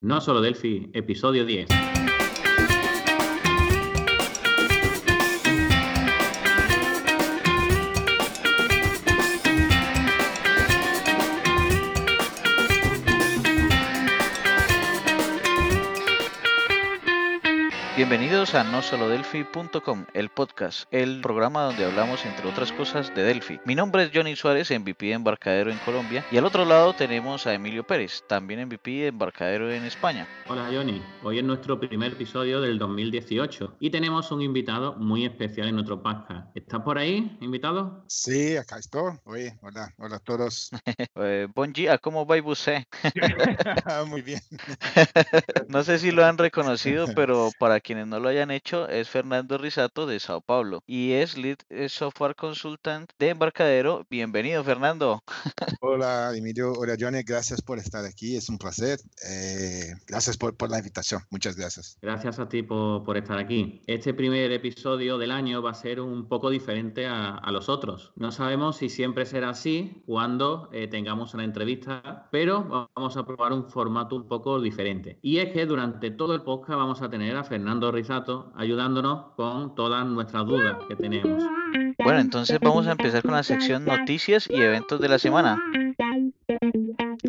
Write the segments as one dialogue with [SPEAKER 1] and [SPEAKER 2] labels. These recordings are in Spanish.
[SPEAKER 1] No solo Delphi, episodio 10.
[SPEAKER 2] Bienvenidos a nosolodelphi.com, el podcast, el programa donde hablamos entre otras cosas de Delphi. Mi nombre es Johnny Suárez, MVP de Embarcadero en Colombia, y al otro lado tenemos a Emilio Pérez, también MVP de Embarcadero en España.
[SPEAKER 1] Hola Johnny, hoy es nuestro primer episodio del 2018 y tenemos un invitado muy especial en nuestro podcast. ¿Estás por ahí, invitado?
[SPEAKER 3] Sí, acá estoy. Oye, hola, hola a todos.
[SPEAKER 2] eh, bon día, ¿cómo va usted?
[SPEAKER 3] muy bien.
[SPEAKER 2] no sé si lo han reconocido, pero para quienes no lo hayan hecho, es Fernando Risato de Sao Paulo y es Lead eh, Software Consultant de Embarcadero. Bienvenido, Fernando.
[SPEAKER 3] Hola, Emilio. Hola, Johnny. Gracias por estar aquí. Es un placer. Eh, gracias por, por, la invitación. Muchas gracias.
[SPEAKER 1] Gracias a ti por, por, estar aquí. Este primer episodio del año va a ser un poco diferente a, a los otros. No sabemos si siempre será así cuando eh, tengamos una entrevista, pero vamos a probar un formato un poco diferente. Y es que durante todo el podcast vamos a tener a Fernando Risato ayudándonos con todas nuestras dudas que tenemos.
[SPEAKER 2] Bueno, entonces vamos a empezar con la sección noticias y eventos de la semana.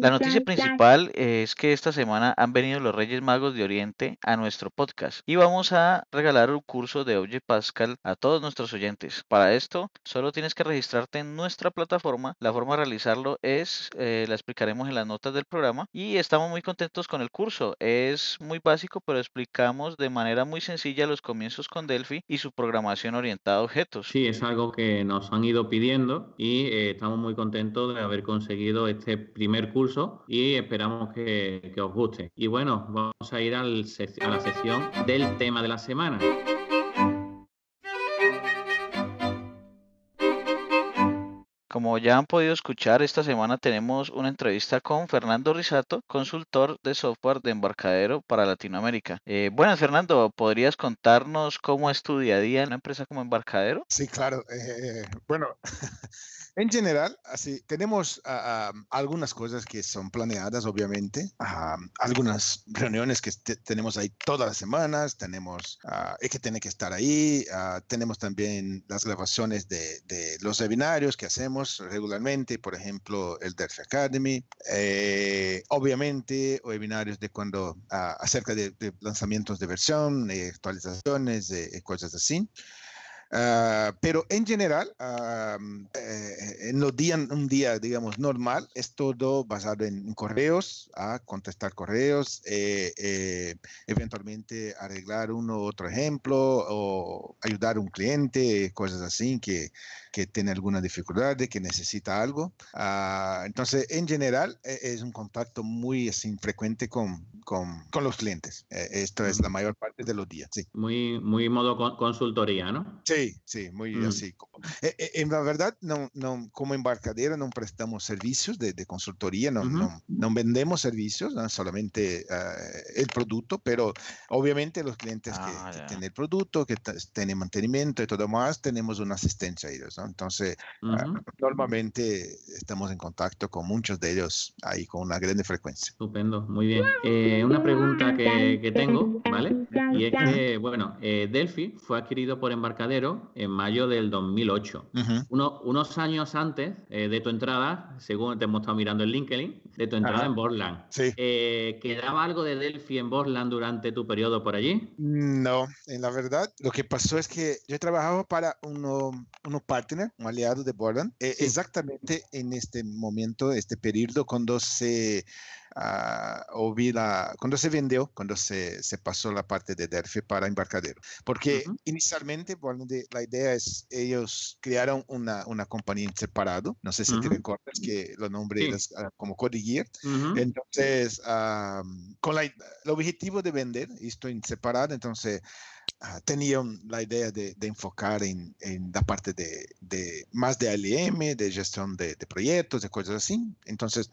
[SPEAKER 2] La noticia principal es que esta semana han venido los Reyes Magos de Oriente a nuestro podcast y vamos a regalar un curso de Object Pascal a todos nuestros oyentes. Para esto, solo tienes que registrarte en nuestra plataforma. La forma de realizarlo es, eh, la explicaremos en las notas del programa y estamos muy contentos con el curso. Es muy básico, pero explicamos de manera muy sencilla los comienzos con Delphi y su programación orientada a objetos.
[SPEAKER 1] Sí, es algo que nos han ido pidiendo y eh, estamos muy contentos de haber conseguido este primer curso y esperamos que, os guste. Y bueno, vamos a ir al, a la sesión del tema de la semana.
[SPEAKER 2] Como ya han podido escuchar, esta semana tenemos una entrevista con Fernando Risato, consultor de software de embarcadero para Latinoamérica. Eh, buenas, Fernando, ¿podrías contarnos cómo es tu día a día en una empresa como embarcadero?
[SPEAKER 3] Sí, claro. Eh, bueno, en general, así, tenemos uh, algunas cosas que son planeadas, obviamente, uh, algunas reuniones que tenemos ahí todas las semanas, tenemos, uh, es que tiene que estar ahí, tenemos también las grabaciones de, de los webinarios que hacemos regularmente, por ejemplo, el Delphi Academy, eh, obviamente webinarios de cuando uh, acerca de, lanzamientos de versión, actualizaciones, eh, cosas así. Uh, pero en general, uh, eh, en un día, digamos, normal, es todo basado en, correos, contestar correos, eh, eh, eventualmente arreglar uno u otro ejemplo o ayudar a un cliente, cosas así que, que tiene alguna dificultad, que necesita algo. Uh, entonces, en general, es un contacto muy así, frecuente con, con, con los clientes. esto es la mayor parte de los días. Sí.
[SPEAKER 1] Muy, muy modo consultoría, ¿no?
[SPEAKER 3] Sí. Sí, muy mm. así. Eh, eh, en la verdad, no, no, como embarcadera no prestamos servicios de, de consultoría, no, uh -huh. no, no, vendemos servicios, ¿no? solamente uh, el producto, pero obviamente los clientes ah, que, que, tienen el producto, que tienen mantenimiento y todo más, tenemos una asistencia a ellos. ¿No? Entonces, uh -huh. uh, normalmente estamos en contacto con muchos de ellos ahí con una gran frecuencia.
[SPEAKER 1] Estupendo, muy bien. Eh, una pregunta que, que, tengo, ¿vale? Y es que, bueno, Delphi fue adquirido por Embarcadero en mayo del 2008. Uh -huh. Uno, unos años antes eh, de tu entrada, según te hemos estado mirando en LinkedIn, de tu entrada Ajá. en Borland.
[SPEAKER 3] Sí.
[SPEAKER 1] Eh, ¿Quedaba algo de Delphi en Borland durante tu periodo por allí?
[SPEAKER 3] No, en la verdad, lo que pasó es que yo he trabajado para uno, unos partners, un aliado de Borland, eh, sí. exactamente en este momento, este periodo, cuando se uh, la, cuando se vendió, cuando se, se, pasó la parte de Delphi para embarcadero. Porque uh -huh. inicialmente, bueno, de, la idea es, ellos crearon una, una compañía en separado, no sé si uh -huh. te recuerdas que lo nombré sí. uh, como Codegear. -huh. Entonces, um, con la, el objetivo de vender esto en separado, entonces... Uh, tenían la idea de, de enfocar en, en, la parte de, de, más de ALM, de gestión de, de proyectos, de cosas así. Entonces,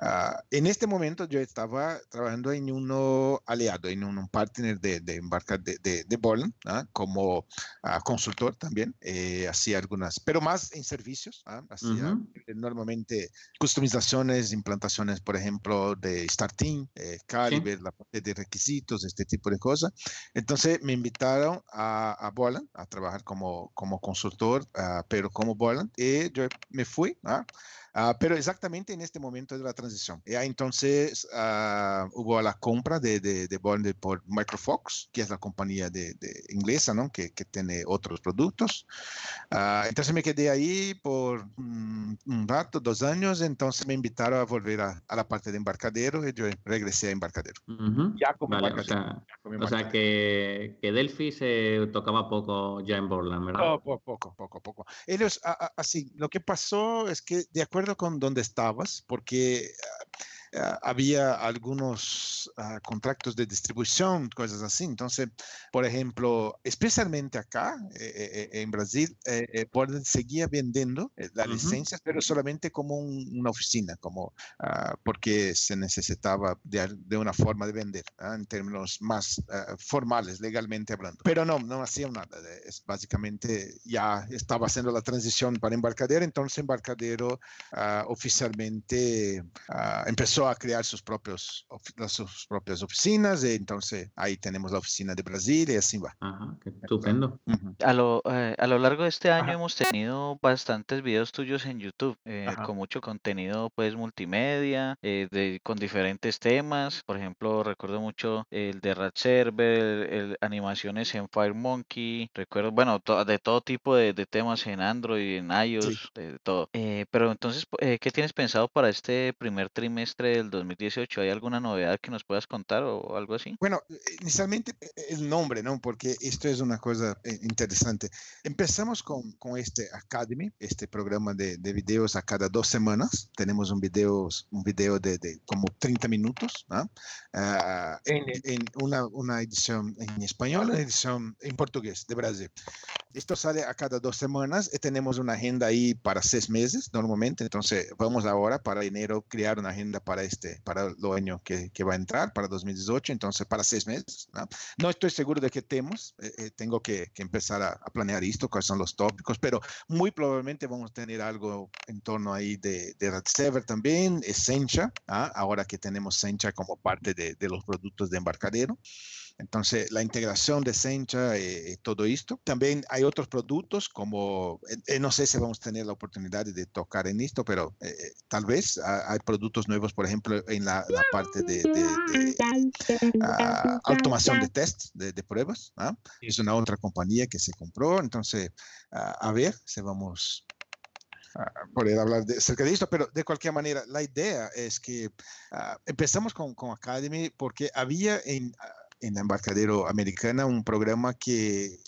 [SPEAKER 3] Ah, en este momento yo estaba trabajando en uno aliado, en un partner de, de embarcar de, de, de Boland, ¿ah? como uh, consultor también, eh, hacía algunas, pero más en servicios, uh. Normalmente customizaciones, implantaciones, por ejemplo, de Starting, eh, Calibre, ¿Sí? la parte de requisitos, este tipo de cosas. Entonces me invitaron a, a Boland a trabajar como, como consultor, uh, pero como Boland, y yo me fui. ¿ah? Uh, pero exactamente en este momento de la transición. Ya entonces uh, hubo la compra de, de, de Bond por Microfox, que es la compañía de, de inglesa, ¿no? Que, que, tiene otros productos. Entonces me quedé ahí por un, un, rato, dos años, entonces me invitaron a volver a, a, la parte de embarcadero y yo regresé a embarcadero.
[SPEAKER 1] Uh -huh. Ya como vale, embarcadero. O sea, como o sea que, que, Delphi se tocaba poco ya en Borland, ¿verdad?
[SPEAKER 3] Oh, poco, poco, poco, poco. Ellos, así, lo que pasó es que de acuerdo con donde estabas, porque uh, había algunos uh, contratos de distribución, cosas así. Entonces, por ejemplo, especialmente acá eh, eh, en Brasil, eh, Borden seguía vendiendo las uh -huh. licencias, pero solamente como un, una oficina, como uh, porque se necesitaba de, de, una forma de vender, en términos más formales, legalmente hablando. Pero no, no hacía nada. Es básicamente ya estaba haciendo la transición para embarcadero, entonces embarcadero oficialmente empezó a crear sus, propios, sus propias oficinas, y entonces ahí tenemos la oficina de Brasil y así va.
[SPEAKER 1] Ajá, qué estupendo.
[SPEAKER 2] Uh -huh. a, lo, eh, a lo largo de este año Ajá. hemos tenido bastantes videos tuyos en YouTube, eh, con mucho contenido pues multimedia, eh, de, con diferentes temas, por ejemplo, recuerdo mucho el de Rat Server, el, el, animaciones en FireMonkey, recuerdo, bueno, to, de todo tipo de, de, temas en Android, en iOS, sí. de, todo. Eh, pero entonces, ¿qué tienes pensado para este primer trimestre del 2018? ¿Hay alguna novedad que nos puedas contar o algo así?
[SPEAKER 3] Bueno, inicialmente el nombre, ¿no? Porque esto es una cosa interesante. Empezamos con, con este Academy, este programa de, de, videos a cada dos semanas. Tenemos un video, un video de, de como 30 minutos, ¿no? Uh, en, en una, una, edición en español, una edición en portugués de Brasil. Esto sale a cada dos semanas y tenemos una agenda ahí para seis meses normalmente. Entonces, vamos ahora para enero crear una agenda para este, para el año que, que va a entrar, para 2018. Entonces, para seis meses. ¿no? no estoy seguro de qué temas. Eh, eh, tengo que, que empezar a, a, planear esto, cuáles son los tópicos, pero muy probablemente vamos a tener algo en torno ahí de, de Red Server también, Essentia, ¿ah? ahora que tenemos Sencha como parte de, de los productos de embarcadero. Entonces, la integración de Sencha y, y, todo esto. También hay otros productos como, eh, no sé si vamos a tener la oportunidad de tocar en esto, pero eh, tal vez ah, hay productos nuevos, por ejemplo, en la, la parte de, de, de uh, automación de test, de, de pruebas. ¿no? Es una otra compañía que se compró. Entonces, uh, a ver si vamos Uh, poder hablar de, acerca de esto, pero de cualquier manera, la idea es que uh, empezamos con, con, Academy porque había en, en la embarcadero americana un programa que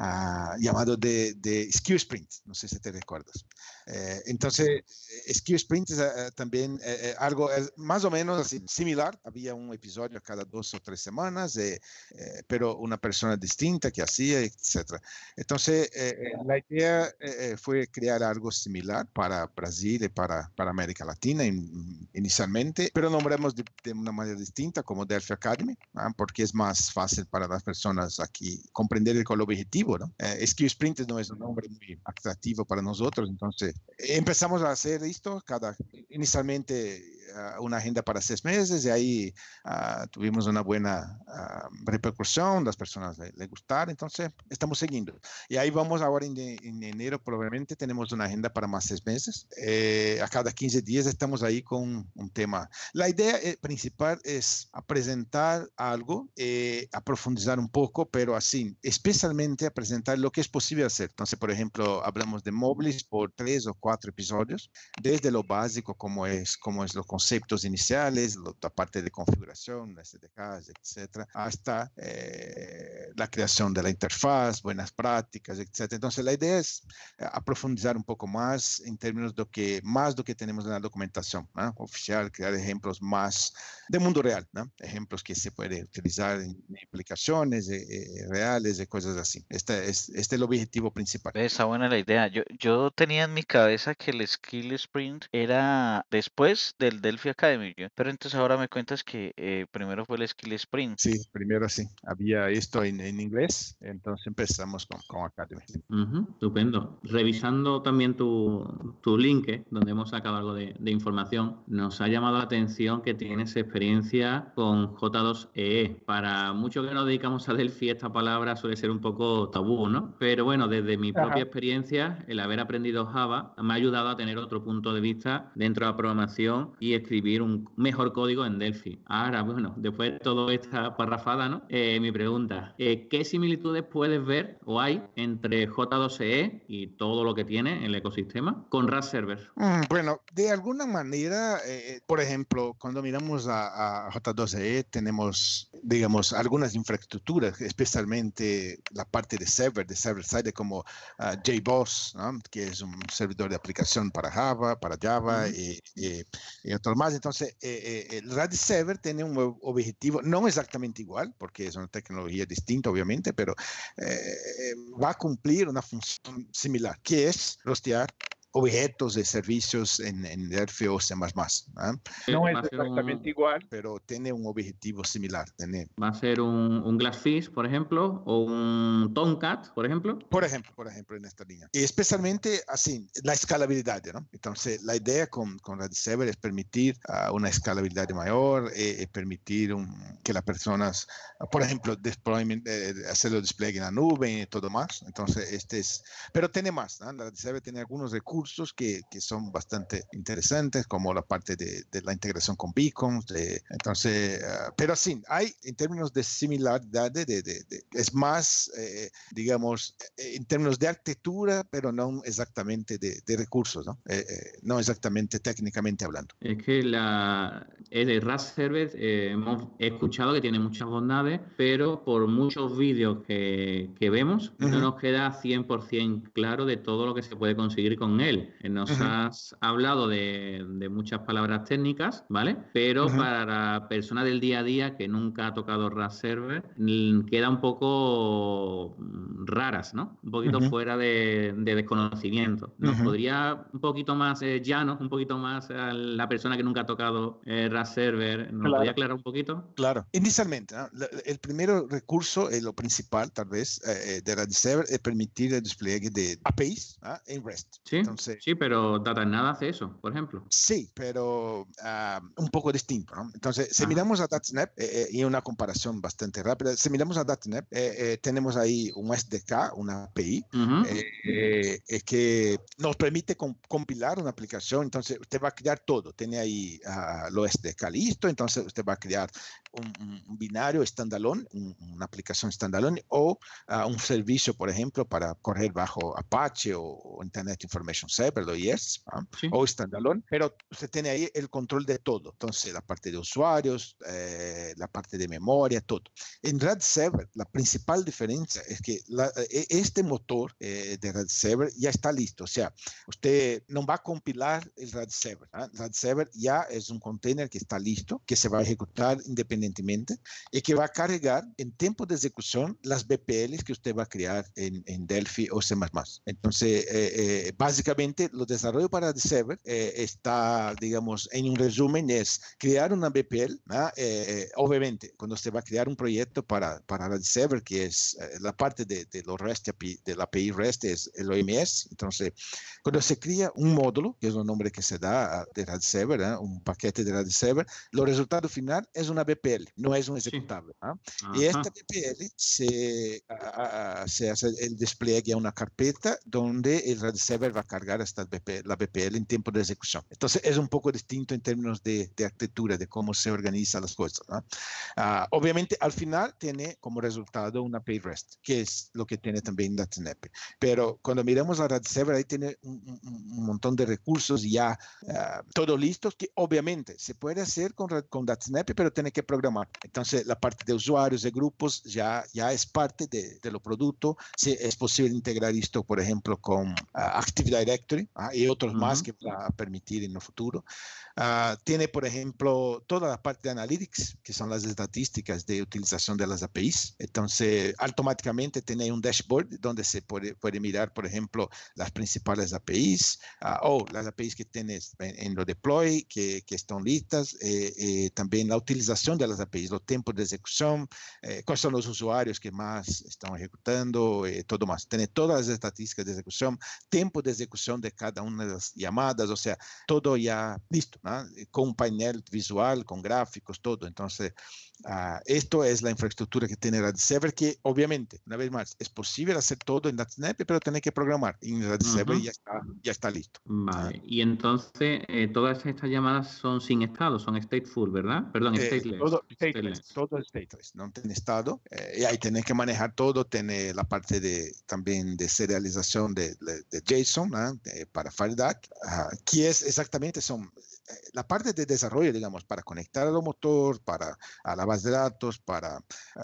[SPEAKER 3] Uh, llamado de, de Skill Sprint, no sé si te recuerdas. Eh, entonces, eh, Skill Sprint es uh, también eh, algo más o menos así, similar, había un episodio cada dos o tres semanas, pero una persona distinta que hacía, etc. Entonces, la idea fue crear algo similar para Brasil y para, para América Latina in, inicialmente, pero nombramos de, de, una manera distinta como Delphi Academy, ¿no? porque es más fácil para las personas aquí comprender el, el objetivo ¿no? Eh, Sprint no es un nombre muy atractivo para nosotros, entonces empezamos a hacer esto, cada, inicialmente uh, una agenda para seis meses y ahí uh, tuvimos una buena uh, repercusión, las personas le, le, gustaron, entonces estamos siguiendo. Y ahí vamos ahora en, en enero, probablemente tenemos una agenda para más seis meses. Eh, a cada 15 días estamos ahí con un tema. La idea eh, principal es presentar algo, eh, a profundizar un poco, pero así, especialmente a presentar lo que es posible hacer. Entonces, por ejemplo, hablamos de móviles por tres o cuatro episodios, desde lo básico, como es, como es los conceptos iniciales, lo, la parte de configuración, SDKs, etcétera, hasta eh, la creación de la interfaz, buenas prácticas, etc. Entonces, la idea es aprofundizar un poco más en términos de que más do que tenemos en la documentación ¿no? oficial, crear ejemplos más del mundo real, ¿no? ejemplos que se puede utilizar en aplicaciones eh, eh, reales y cosas así. Este es, este es el objetivo principal.
[SPEAKER 2] Está buena la idea. Yo, yo tenía en mi cabeza que el Skill Sprint era después del Delphi Academy, pero entonces ahora me cuentas que eh, primero fue el Skill Sprint.
[SPEAKER 3] Sí, primero sí. Había esto en, en inglés, entonces empezamos con, con Academy.
[SPEAKER 1] estupendo. Revisando también tu, tu link, donde hemos sacado algo de, de, información, nos ha llamado la atención que tienes experiencia con J2EE. E. Para muchos que nos dedicamos a Delphi, esta palabra suele ser un poco tabú, ¿no? Pero bueno, desde mi propia experiencia, el haber aprendido Java me ha ayudado a tener otro punto de vista dentro de la programación y escribir un mejor código en Delphi. Ahora, bueno, después de toda esta parrafada, ¿no? Eh, mi pregunta, eh, ¿qué similitudes puedes ver o hay entre J2EE y todo lo que tiene en el ecosistema con RAS Server?
[SPEAKER 3] Mm, bueno, de alguna manera, eh, por ejemplo, cuando miramos a, a J2EE, tenemos, digamos, algunas infraestructuras, especialmente la parte de server, de server side, como uh, JBoss, ¿no? que es un servidor de aplicación para Java, para Java uh -huh. y, y, y, otros más. Entonces, eh, eh, el RAD Server tiene un objetivo, no exactamente igual, porque es una tecnología distinta, obviamente, pero eh, va a cumplir una función similar, que es rostear objetos de servicios en, en Delphi o C++. ¿eh?
[SPEAKER 4] No es exactamente un, igual,
[SPEAKER 3] pero tiene un objetivo similar. Tiene...
[SPEAKER 1] Va a ser un, un Glassfish, por ejemplo, o un Tomcat, por ejemplo.
[SPEAKER 3] Por ejemplo, por ejemplo, en esta línea. Y especialmente así, la escalabilidad, ¿no? Entonces, la idea con, con RadServer es permitir uh, una escalabilidad mayor, eh, permitir un, que las personas, uh, por ejemplo, deployment, eh, hacer el despliegue en la nube y todo más. Entonces, este es, pero tiene más, ¿no? RadServer tiene algunos recursos recursos que, que, son bastante interesantes, como la parte de, de la integración con beacons. De, entonces, uh, pero sí, hay en términos de similaridad, de, de, es más, eh, digamos, en términos de arquitectura, pero no exactamente de, recursos, ¿no? Eh, eh, no exactamente técnicamente hablando.
[SPEAKER 1] Es que la, el RAS Server hemos escuchado que tiene muchas bondades, pero por muchos vídeos que, que vemos, uh -huh. no nos queda 100% claro de todo lo que se puede conseguir con él. Nos uh -huh. has hablado de, de, muchas palabras técnicas, ¿vale? Pero -huh. para la persona del día a día que nunca ha tocado RAS Server, queda un poco raras, ¿no? Un poquito -huh. fuera de, de, desconocimiento. ¿Nos podría un poquito más eh, llano, un poquito más a la persona que nunca ha tocado eh, RAS Server? ¿Nos claro. podría aclarar un poquito?
[SPEAKER 3] Claro. Inicialmente, ¿no? el primer recurso, eh, lo principal tal vez, eh, de RAS Server es permitir el despliegue de APIs ¿ah? en REST.
[SPEAKER 1] Sí. Entonces, Sí, pero Data nada hace eso, por ejemplo.
[SPEAKER 3] Sí, pero uh, un poco distinto, ¿no? Entonces, si Ajá. miramos a DataNet, eh, eh, y una comparación bastante rápida, si miramos a DataNet, eh, tenemos ahí un SDK, una API, uh -huh. que nos permite com compilar una aplicación, entonces usted va a crear todo, tiene ahí uh, lo SDK listo, entonces usted va a crear un, un binario standalone, un, una aplicación standalone, o un servicio, por ejemplo, para correr bajo Apache o, o Internet Information Server, lo IS, ¿ah? sí. o standalone, pero usted tiene ahí el control de todo. Entonces, la parte de usuarios, eh, la parte de memoria, todo. En Red Server, la principal diferencia es que la, este motor eh, de Red Server ya está listo. O sea, usted no va a compilar el Red Server. ¿ah? Red Server ya es un container que está listo, que se va a ejecutar independientemente y que va a cargar en tiempo de ejecución las BPLs que usted va a crear en, en Delphi o C++. Entonces, eh, básicamente, los desarrollos para el server eh, está, digamos, en un resumen, es crear una BPL. Eh, obviamente, cuando se va a crear un proyecto para, para el server, que es eh, la parte de, de, los REST API, de la API REST, es el OMS. Entonces, cuando se crea un módulo, que es el nombre que se da de RAD Server, un paquete de RAD Server, lo resultado final es una BPL, no es un ejecutable. Sí. Y esta BPL se, a, a, se hace el despliegue a una carpeta donde el RAD Server va a cargar descargar hasta la BPL en tiempo de ejecución. Entonces es un poco distinto en términos de, arquitectura, de cómo se organizan las cosas. Ah, obviamente al final tiene como resultado una API REST, que es lo que tiene también DataSnap. Pero cuando miramos a RadServer, ahí tiene un, montón de recursos ya uh, todo listos que obviamente se puede hacer con, con pero tiene que programar. Entonces la parte de usuarios, de grupos, ya, ya es parte de, de los productos. Si es posible integrar esto, por ejemplo, con uh, Active Directory uh, y otros uh -huh. más que va a permitir en el futuro. Tiene, por ejemplo, toda la parte de Analytics, que son las estadísticas de utilización de las APIs. Entonces, automáticamente tiene un dashboard donde se puede, puede mirar, por ejemplo, las principales APIs o las APIs que tienes en, en lo deploy, que, que están listas. Eh, eh, también la utilización de las APIs, los tiempos de ejecución, eh, cuáles son los usuarios que más están ejecutando, eh, todo más. Tiene todas las estadísticas de ejecución, tiempo de ejecución de cada una de las llamadas, o sea, todo ya listo. Con un panel visual, con gráficos, todo. Entonces, uh, esto es la infraestructura que tiene RadServer, que obviamente, una vez más, es posible hacer todo en DataSnap, pero tiene que programar. Y en RadServer uh -huh. ya, está, ya está listo.
[SPEAKER 1] Vale. Y entonces, eh, todas estas llamadas son sin estado, son stateful, ¿verdad? Perdón,
[SPEAKER 3] eh,
[SPEAKER 1] stateless.
[SPEAKER 3] Todo stateless, todo stateless, no tiene estado. Eh, y ahí tiene que manejar todo, tiene la parte de también de serialización de, de, de JSON ¿no? de, para FireDAC, uh, que es exactamente, son la parte de desarrollo, digamos, para conectar al motor, para a la base de datos, para uh,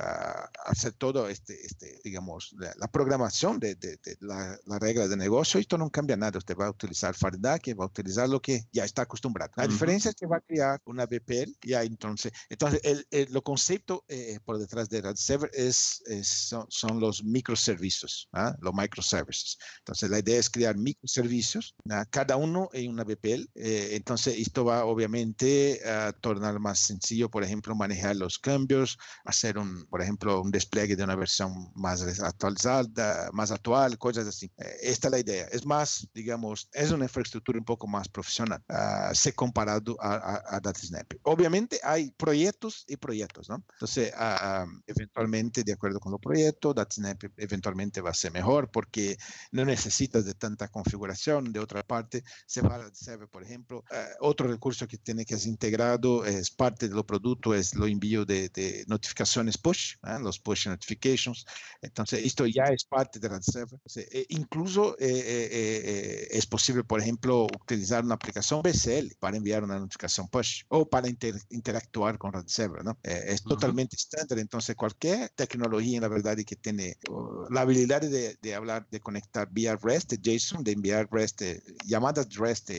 [SPEAKER 3] hacer todo este, este digamos, la, la programación de, de, de la, la, regla de negocio, esto no cambia nada. Usted va a utilizar FireDAC, va a utilizar lo que ya está acostumbrado. La uh -huh. diferencia es que va a crear una VPL y ahí entonces, entonces el, el, lo concepto eh, por detrás de RadServer es, es son, son, los microservicios, ¿eh? los microservices. Entonces la idea es crear microservicios, ¿eh? cada uno en una VPL. entonces esto va obviamente a tornar más sencillo, por ejemplo, manejar los cambios, hacer un, por ejemplo, un despliegue de una versión más actualizada, más actual, cosas así. Esta es la idea. Es más, digamos, es una infraestructura un poco más profesional, uh, se comparado a, a, a DataSnap. Obviamente hay proyectos y proyectos, ¿no? Entonces, uh, eventualmente, de acuerdo con los proyectos, DataSnap eventualmente va a ser mejor porque no necesitas de tanta configuración. De otra parte, se va DataSnap, por ejemplo, uh, otro recurso que tiene que ser integrado es parte de los productos, es lo de, de notificaciones push, ¿eh? los push notifications. Entonces, esto ya es parte de RadServer. Entonces, eh, incluso eh, eh, eh, es posible, por ejemplo, utilizar una aplicación BCL para enviar una notificación push o para inter interactuar con RadServer, ¿no? Eh, es uh -huh. totalmente estándar. Entonces, cualquier tecnología, en la verdad, y que tiene uh, la habilidad de, de, hablar, de conectar vía REST, de JSON, de enviar REST, llamadas REST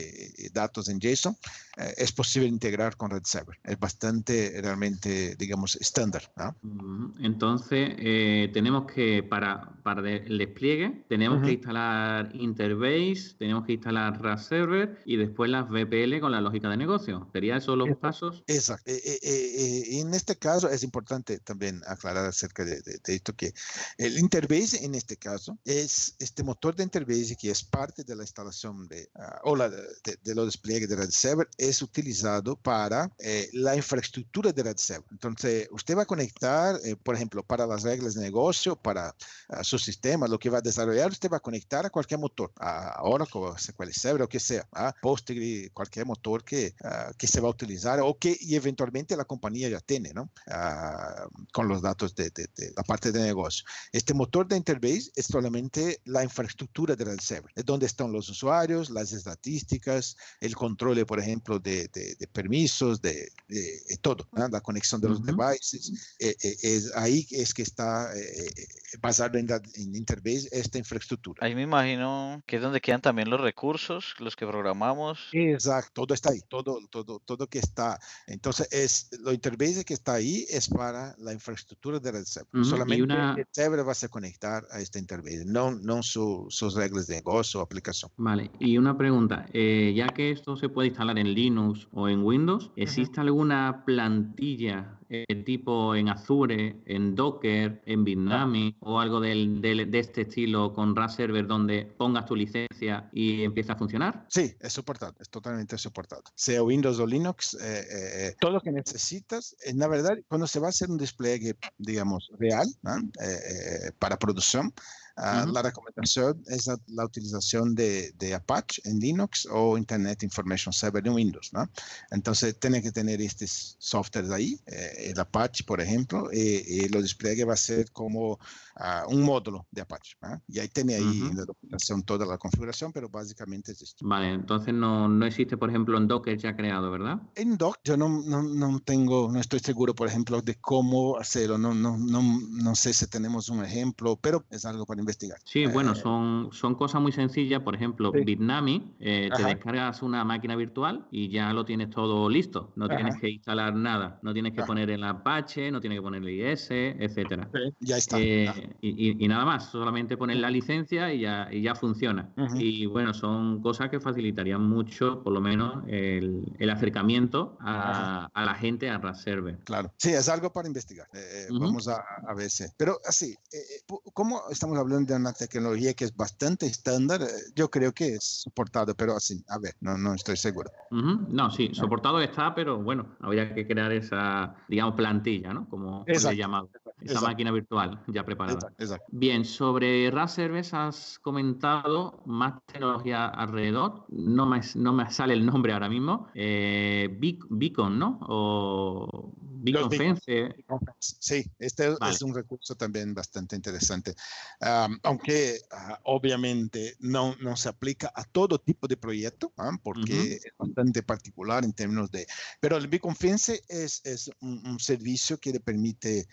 [SPEAKER 3] datos en JSON, eh, es posible integrar con RedServer. Es bastante realmente, digamos, estándar. ¿no?
[SPEAKER 1] Entonces, eh, tenemos que, para, para el despliegue, tenemos uh -huh. que instalar Interbase, tenemos que instalar RedServer y después las VPL con la lógica de negocio. ¿Serían esos los
[SPEAKER 3] Exacto.
[SPEAKER 1] pasos?
[SPEAKER 3] Exacto. Eh, eh, en este caso es importante también aclarar acerca de, de, de, esto que el Interbase en este caso es este motor de Interbase que es parte de la instalación de, uh, o la, de, de los despliegues de RedServer es utilizado para eh, la infraestructura de RedServer. Entonces, usted va a conectar, eh, por ejemplo, para las reglas de negocio, para uh, su sistema, lo que va a desarrollar, usted va a conectar a cualquier motor, a Oracle, a SQL Server, o que sea, a Postgre, cualquier motor que, uh, que se va a utilizar o que y eventualmente la compañía ya tiene, ¿no? con los datos de, de, de, la parte de negocio. Este motor de Interbase es solamente la infraestructura de RedServer, es donde están los usuarios, las estadísticas, el control, por ejemplo, de, de, permisos, de, de todo, ¿no? la conexión de los uh -huh. devices. Eh, eh, es ahí es que está eh, basado en, en, Interbase esta infraestructura.
[SPEAKER 2] Ahí me imagino que es donde quedan también los recursos, los que programamos.
[SPEAKER 3] Exacto, todo está ahí, todo, todo, todo que está. Entonces, es lo Interbase que está ahí es para la infraestructura de RedServer. Uh -huh. Solamente una... RedServer va a conectar a esta Interbase, no, no su, sus reglas de negocio o aplicación.
[SPEAKER 1] Vale, y una pregunta, eh, ya que esto se puede instalar en Linux o en Windows, ¿existe uh -huh. alguna plantilla eh, tipo en Azure, en Docker, en Bitnami o algo del, del, de este estilo con RAS Server donde pongas tu licencia y empieza a funcionar?
[SPEAKER 3] Sí, es soportado, es totalmente soportado. Sea Windows o Linux, eh, eh, todo lo que necesitas, en la verdad, cuando se va a hacer un despliegue, digamos, real, ¿no? para producción, Ah, la recomendación es la, utilización de, de, Apache en Linux o Internet Information Server en Windows, ¿no? Entonces, tiene que tener estos softwares ahí, eh, el Apache, por ejemplo, y, lo despliegue va a ser como ah, un módulo de Apache. Y ahí tiene ahí en la documentación toda la configuración, pero básicamente es esto.
[SPEAKER 1] Vale, entonces no, no existe, por ejemplo, en Docker ya creado, ¿verdad?
[SPEAKER 3] En Docker yo no, no, no, tengo, no estoy seguro, por ejemplo, de cómo hacerlo. No, no, no, no sé si tenemos un ejemplo, pero es algo para investigar.
[SPEAKER 1] Sí, bueno, eh, son, son cosas muy sencillas. Por ejemplo, Bitnami, eh, te descargas una máquina virtual y ya lo tienes todo listo. No tienes que instalar nada. No tienes que poner el Apache, no tienes que poner el IS, etcétera.
[SPEAKER 3] ya está.
[SPEAKER 1] Eh, y, nada más, solamente poner la licencia y ya, y ya funciona. Y bueno, son cosas que facilitarían mucho, por lo menos, el, el acercamiento a, a, la gente a Server.
[SPEAKER 3] Claro, sí, es algo para investigar. Vamos a, a ver si. Pero así, como estamos hablando de una tecnología que es bastante estándar, yo creo que es soportado, pero así, a ver, no, no estoy seguro.
[SPEAKER 1] No, sí, soportado está, pero bueno, habría que crear esa, digamos, plantilla, ¿no? Como he llamado. Esa máquina virtual ya preparada. Bien, sobre Raserves has comentado más tecnología alrededor. No me, no me sale el nombre ahora mismo. Eh, Beacon, ¿no? O Beacon Fence.
[SPEAKER 3] Sí, este es un recurso también bastante interesante. aunque ah, obviamente no, no se aplica a todo tipo de proyecto, ¿ah? porque es bastante particular en términos de... Pero el Beacon Fence es, es un servicio que le permite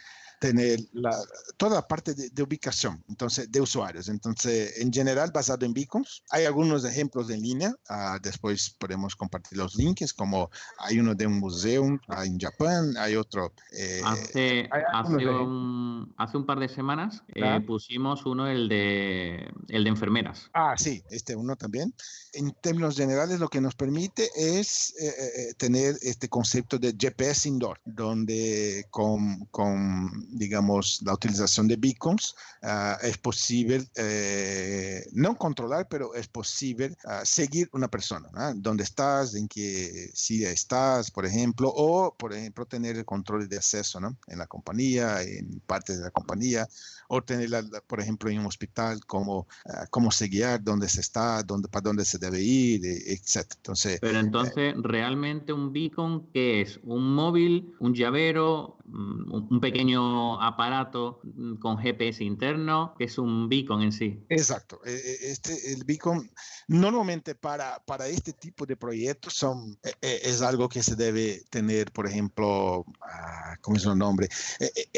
[SPEAKER 3] tener la, toda la parte de, ubicación, entonces, de usuarios. Entonces, en general, basado en beacons. Hay algunos ejemplos en línea. Ah, después podemos compartir los links, como hay uno de un museo ah, en Japón, hay otro.
[SPEAKER 1] Eh, hace, hace, un, hace, un, par de semanas eh, pusimos uno, el de, el de enfermeras.
[SPEAKER 3] Ah, sí, este uno también. En términos generales, lo que nos permite es eh, tener este concepto de GPS indoor, donde con, con digamos, la utilización de beacons, ah, es posible eh, no controlar, pero es posible ah, seguir una persona, dónde estás, en qué silla estás, por ejemplo, o, por ejemplo, tener el control de acceso ¿no? en la compañía, en partes de la compañía, o tener, por ejemplo, en un hospital, cómo, uh, cómo se guiar, dónde se está, dónde, para dónde se debe ir, e, etc. Entonces,
[SPEAKER 1] pero entonces, realmente un beacon, que es? ¿Un móvil, un llavero, mm, un pequeño aparato mm, con GPS interno, que es un beacon en sí.
[SPEAKER 3] Exacto. E, e, este, el beacon, normalmente para, para este tipo de proyectos son, e, es algo que se debe tener, por ejemplo, ah, ¿cómo es el nombre?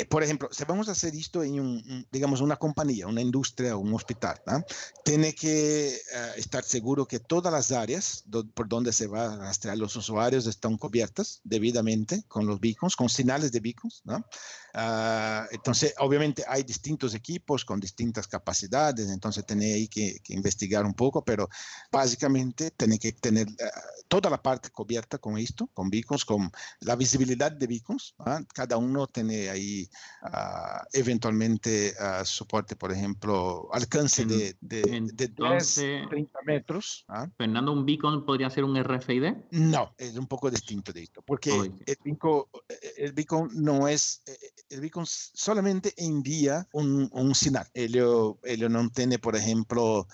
[SPEAKER 3] por ejemplo, si vamos a hacer esto en, un, digamos, una compañía, una industria, un hospital, tiene que ah, estar seguro que todas las áreas por donde se va a rastrear los usuarios están cubiertas debidamente con los beacons, con señales de beacons, ¿no? Ah, entonces, obviamente hay distintos equipos con distintas capacidades, entonces tiene ahí que, investigar un poco, pero básicamente tiene que tener ah, toda la parte cubierta con esto, con beacons, con la visibilidad de beacons. ¿ah? Cada uno tiene ahí eventualmente soporte, por ejemplo, alcance de, de, 30 metros.
[SPEAKER 1] Fernando, ¿un beacon podría ser un RFID?
[SPEAKER 3] No, es un poco distinto de esto, porque el, beacon, el beacon no es eh, el beacon solamente envía un, un señal. Ello, ello no tiene, por ejemplo,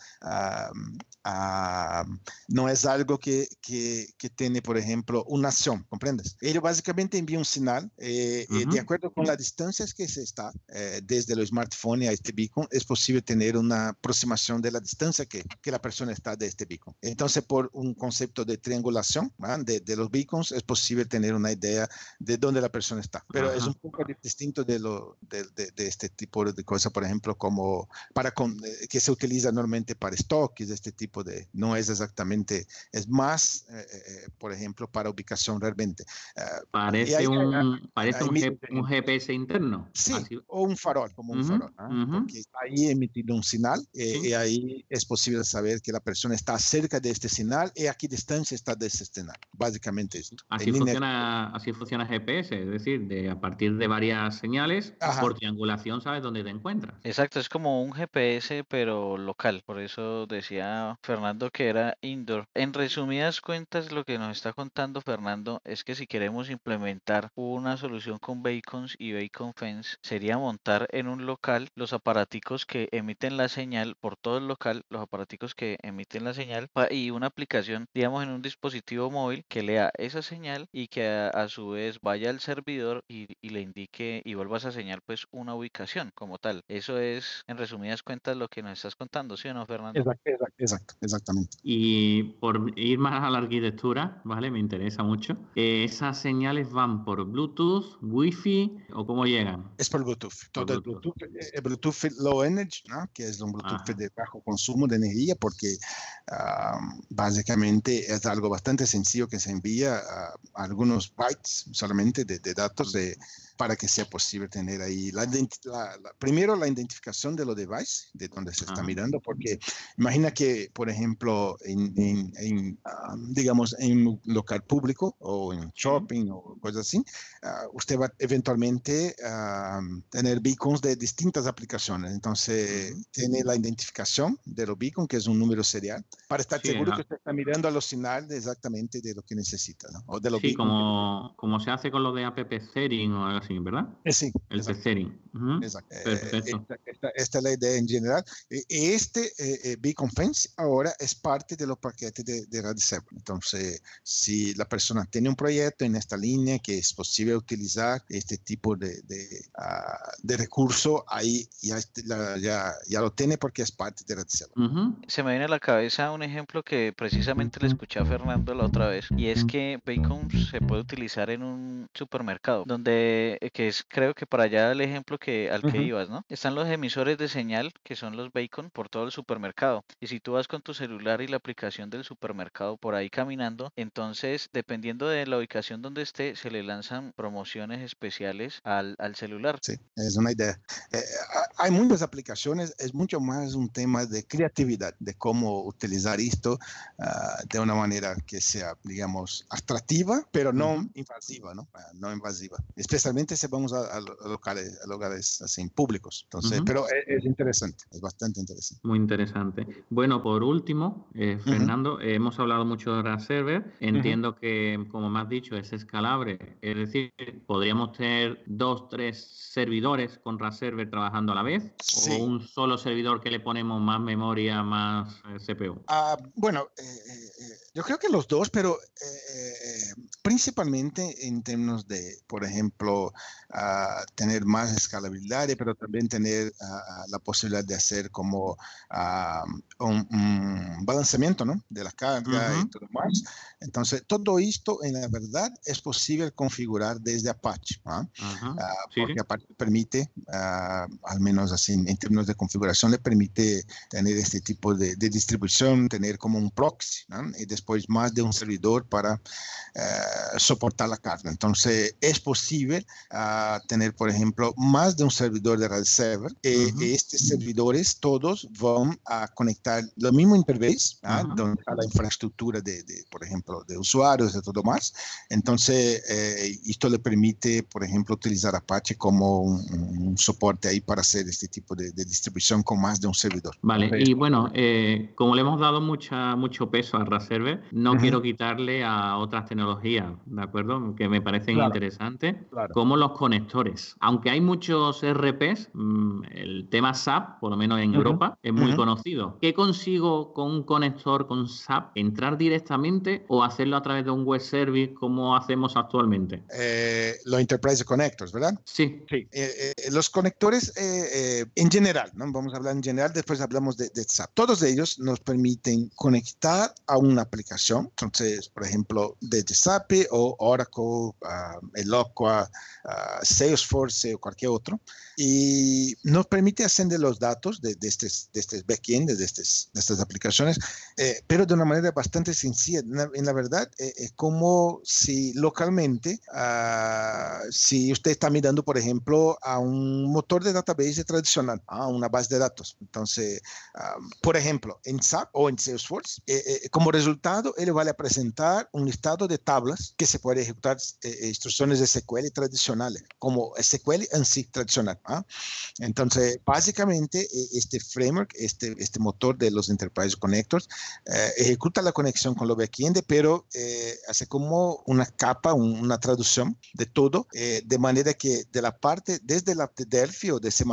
[SPEAKER 3] no es algo que, que, que, tiene, por ejemplo, una acción, ¿comprendes? Ello básicamente envía un señal eh, eh, de acuerdo con las distancias que se está eh, desde el smartphone a este beacon, es posible tener una aproximación de la distancia que, que la persona está de este beacon. Entonces, por un concepto de triangulación de, de, los beacons, es posible tener una idea de dónde la persona está. Pero es un poco distinto de, lo, de, de, este tipo de cosas, por ejemplo, como para con, que se utiliza normalmente para stocks, este tipo de, no es exactamente, es más, eh, eh, eh, por ejemplo, para ubicación realmente.
[SPEAKER 1] parece un, parece un, GPS interno.
[SPEAKER 3] Sí, o un farol, como un farol, porque está ahí emitido un señal y ahí es posible saber que la persona está cerca de este señal y a qué distancia está de ese señal. Básicamente esto.
[SPEAKER 1] Así funciona, así funciona GPS, es decir, de, a partir de varias señales, por triangulación sabes dónde te encuentras.
[SPEAKER 2] Exacto, es como un GPS pero local, por eso decía Fernando que era indoor. En resumidas cuentas, lo que nos está contando Fernando es que si queremos implementar una solución con Bacons y Bacon Fence, sería montar en un local los aparaticos que emiten la señal por todo el local, los aparaticos que emiten la señal y una aplicación, digamos, en un dispositivo móvil que lea esa señal y que a, su vez vaya al servidor y, le indique y vuelva a esa señal pues una ubicación como tal. Eso es, en resumidas cuentas, lo que nos estás contando, ¿sí o no, Fernando?
[SPEAKER 3] Exacto, exactamente.
[SPEAKER 1] Y por ir más a la arquitectura, ¿vale? Me interesa mucho. Eh, ¿Esas señales van por Bluetooth, Wi-Fi o cómo llegan?
[SPEAKER 3] Es por Bluetooth. Todo el Bluetooth, eh, Bluetooth Low Energy, ¿no? que es un Bluetooth de bajo consumo de energía, porque básicamente es algo bastante sencillo que se envía a, algunos bytes solamente de, de datos de para que sea posible tener ahí la, primero la identificación de los devices, de donde se está mirando, porque imagina que, por ejemplo, en, ah, digamos, en un local público o en shopping o cosas así, ah, usted va eventualmente a tener beacons de distintas aplicaciones. Entonces, tiene la identificación de los beacons, que es un número serial, para estar seguro que usted está mirando a los señales exactamente de lo que necesita, ¿no?
[SPEAKER 1] O de los sí, como, como se hace con lo de app sharing o algo así. ¿Verdad?
[SPEAKER 3] Eh, sí.
[SPEAKER 1] El exacto.
[SPEAKER 3] Exacto. Perfecto. Esta, es la idea en general. Este eh, Beacon Fence ahora es parte de los paquetes de, de Red Entonces, si la persona tiene un proyecto en esta línea que es posible utilizar este tipo de, de, uh, de recurso, ahí ya, ya, ya, lo tiene porque es parte de Red
[SPEAKER 2] Se me viene a la cabeza un ejemplo que precisamente le escuché a Fernando la otra vez, y es que Bacon se puede utilizar en un supermercado donde eh, que es creo que para allá el ejemplo que al que ibas, ¿no? Están los emisores de señal, que son los Bacon, por todo el supermercado. Y si tú vas con tu celular y la aplicación del supermercado por ahí caminando, entonces, dependiendo de la ubicación donde esté, se le lanzan promociones especiales al, al celular.
[SPEAKER 3] Sí, es una idea. Eh, hay muchas aplicaciones, es mucho más un tema de creatividad, de cómo utilizar esto ah, de una manera que sea, digamos, atractiva, pero no invasiva, ¿no? Ah, no invasiva. Especialmente se vamos a, locales, a lugares así públicos. Entonces, pero es, interesante, es bastante interesante.
[SPEAKER 1] Muy interesante. Bueno, por último, eh, Fernando, hemos hablado mucho de Server. Entiendo que, como me has dicho, es escalable. Es decir, podríamos tener dos, tres servidores con Server trabajando a la vez o un solo servidor que le ponemos más memoria, más eh, CPU.
[SPEAKER 3] Ah, bueno, eh, yo creo que los dos, pero principalmente en términos de, por ejemplo, a tener más escalabilidad, pero también tener la posibilidad de hacer como un, balanceamiento ¿no? de la carga y todo más. Entonces, todo esto en la verdad es posible configurar desde Apache, ¿ah? Ah, porque Apache permite, al menos así en términos de configuración, le permite tener este tipo de, distribución, tener como un proxy y después más de un servidor para eh, soportar la carga. Entonces, es posible a tener, por ejemplo, más de un servidor de RAID server. Eh, estos servidores todos van a conectar lo mismo interface, ¿ah? donde está la infraestructura de, de, por ejemplo, de usuarios, de todo más. Entonces, eh, esto le permite, por ejemplo, utilizar Apache como un, soporte ahí para hacer este tipo de, distribución con más de un servidor.
[SPEAKER 1] Vale, y bueno, eh, como le hemos dado mucha, mucho peso a RAID server, no quiero quitarle a otras tecnologías, ¿de acuerdo? Que me parecen interesantes, como los conectores. Aunque hay muchos RPs, mm, el tema SAP, por lo menos en Europa, es muy conocido. ¿Qué consigo con un conector con SAP? ¿Entrar directamente o hacerlo a través de un web service como hacemos actualmente?
[SPEAKER 3] Eh, los Enterprise Connectors, ¿verdad?
[SPEAKER 1] Sí.
[SPEAKER 3] sí. Eh, eh, los conectores en general, ¿no? Vamos a hablar en general, después hablamos de, SAP. Todos ellos nos permiten conectar a una aplicación. Entonces, por ejemplo, desde SAP o Oracle, uh, Eloqua, uh, Salesforce o cualquier otro, y nos permite ascender los datos de, de estos, de estos backend, de, de estas aplicaciones, eh, pero de una manera bastante sencilla. En la, verdad, eh, es como si localmente, uh, si usted está mirando, por ejemplo, a un motor de database tradicional, ¿ah? una base de datos. Entonces, por ejemplo, en SAP o en Salesforce, eh, como resultado, él va a presentar un listado de tablas que se puede ejecutar eh, instrucciones de SQL tradicionales, como SQL en sí tradicional. ¿ah? Entonces, básicamente, este framework, este, este motor de los Enterprise Connectors, ejecuta la conexión con lo backend, pero hace como una capa, una traducción de todo, de manera que de la parte, desde la de Delphi o de C++,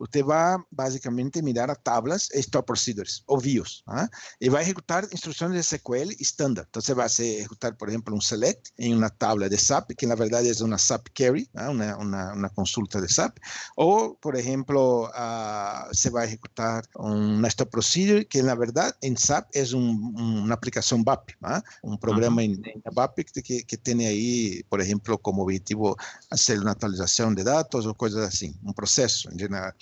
[SPEAKER 3] usted va básicamente a mirar a tablas store procedures o views ¿ah? y va a ejecutar instrucciones de SQL estándar. Entonces va a ejecutar, por ejemplo, un select en una tabla de SAP, que en la verdad es una SAP query, ¿ah? una, una, una, consulta de SAP. O, por ejemplo, uh, se va a ejecutar una store procedure, que en la verdad en SAP es un, una aplicación BAP, ¿ah? un programa uh -huh. en, en BAP que, que tiene ahí, por ejemplo, como objetivo hacer una actualización de datos o cosas así, un proceso en general.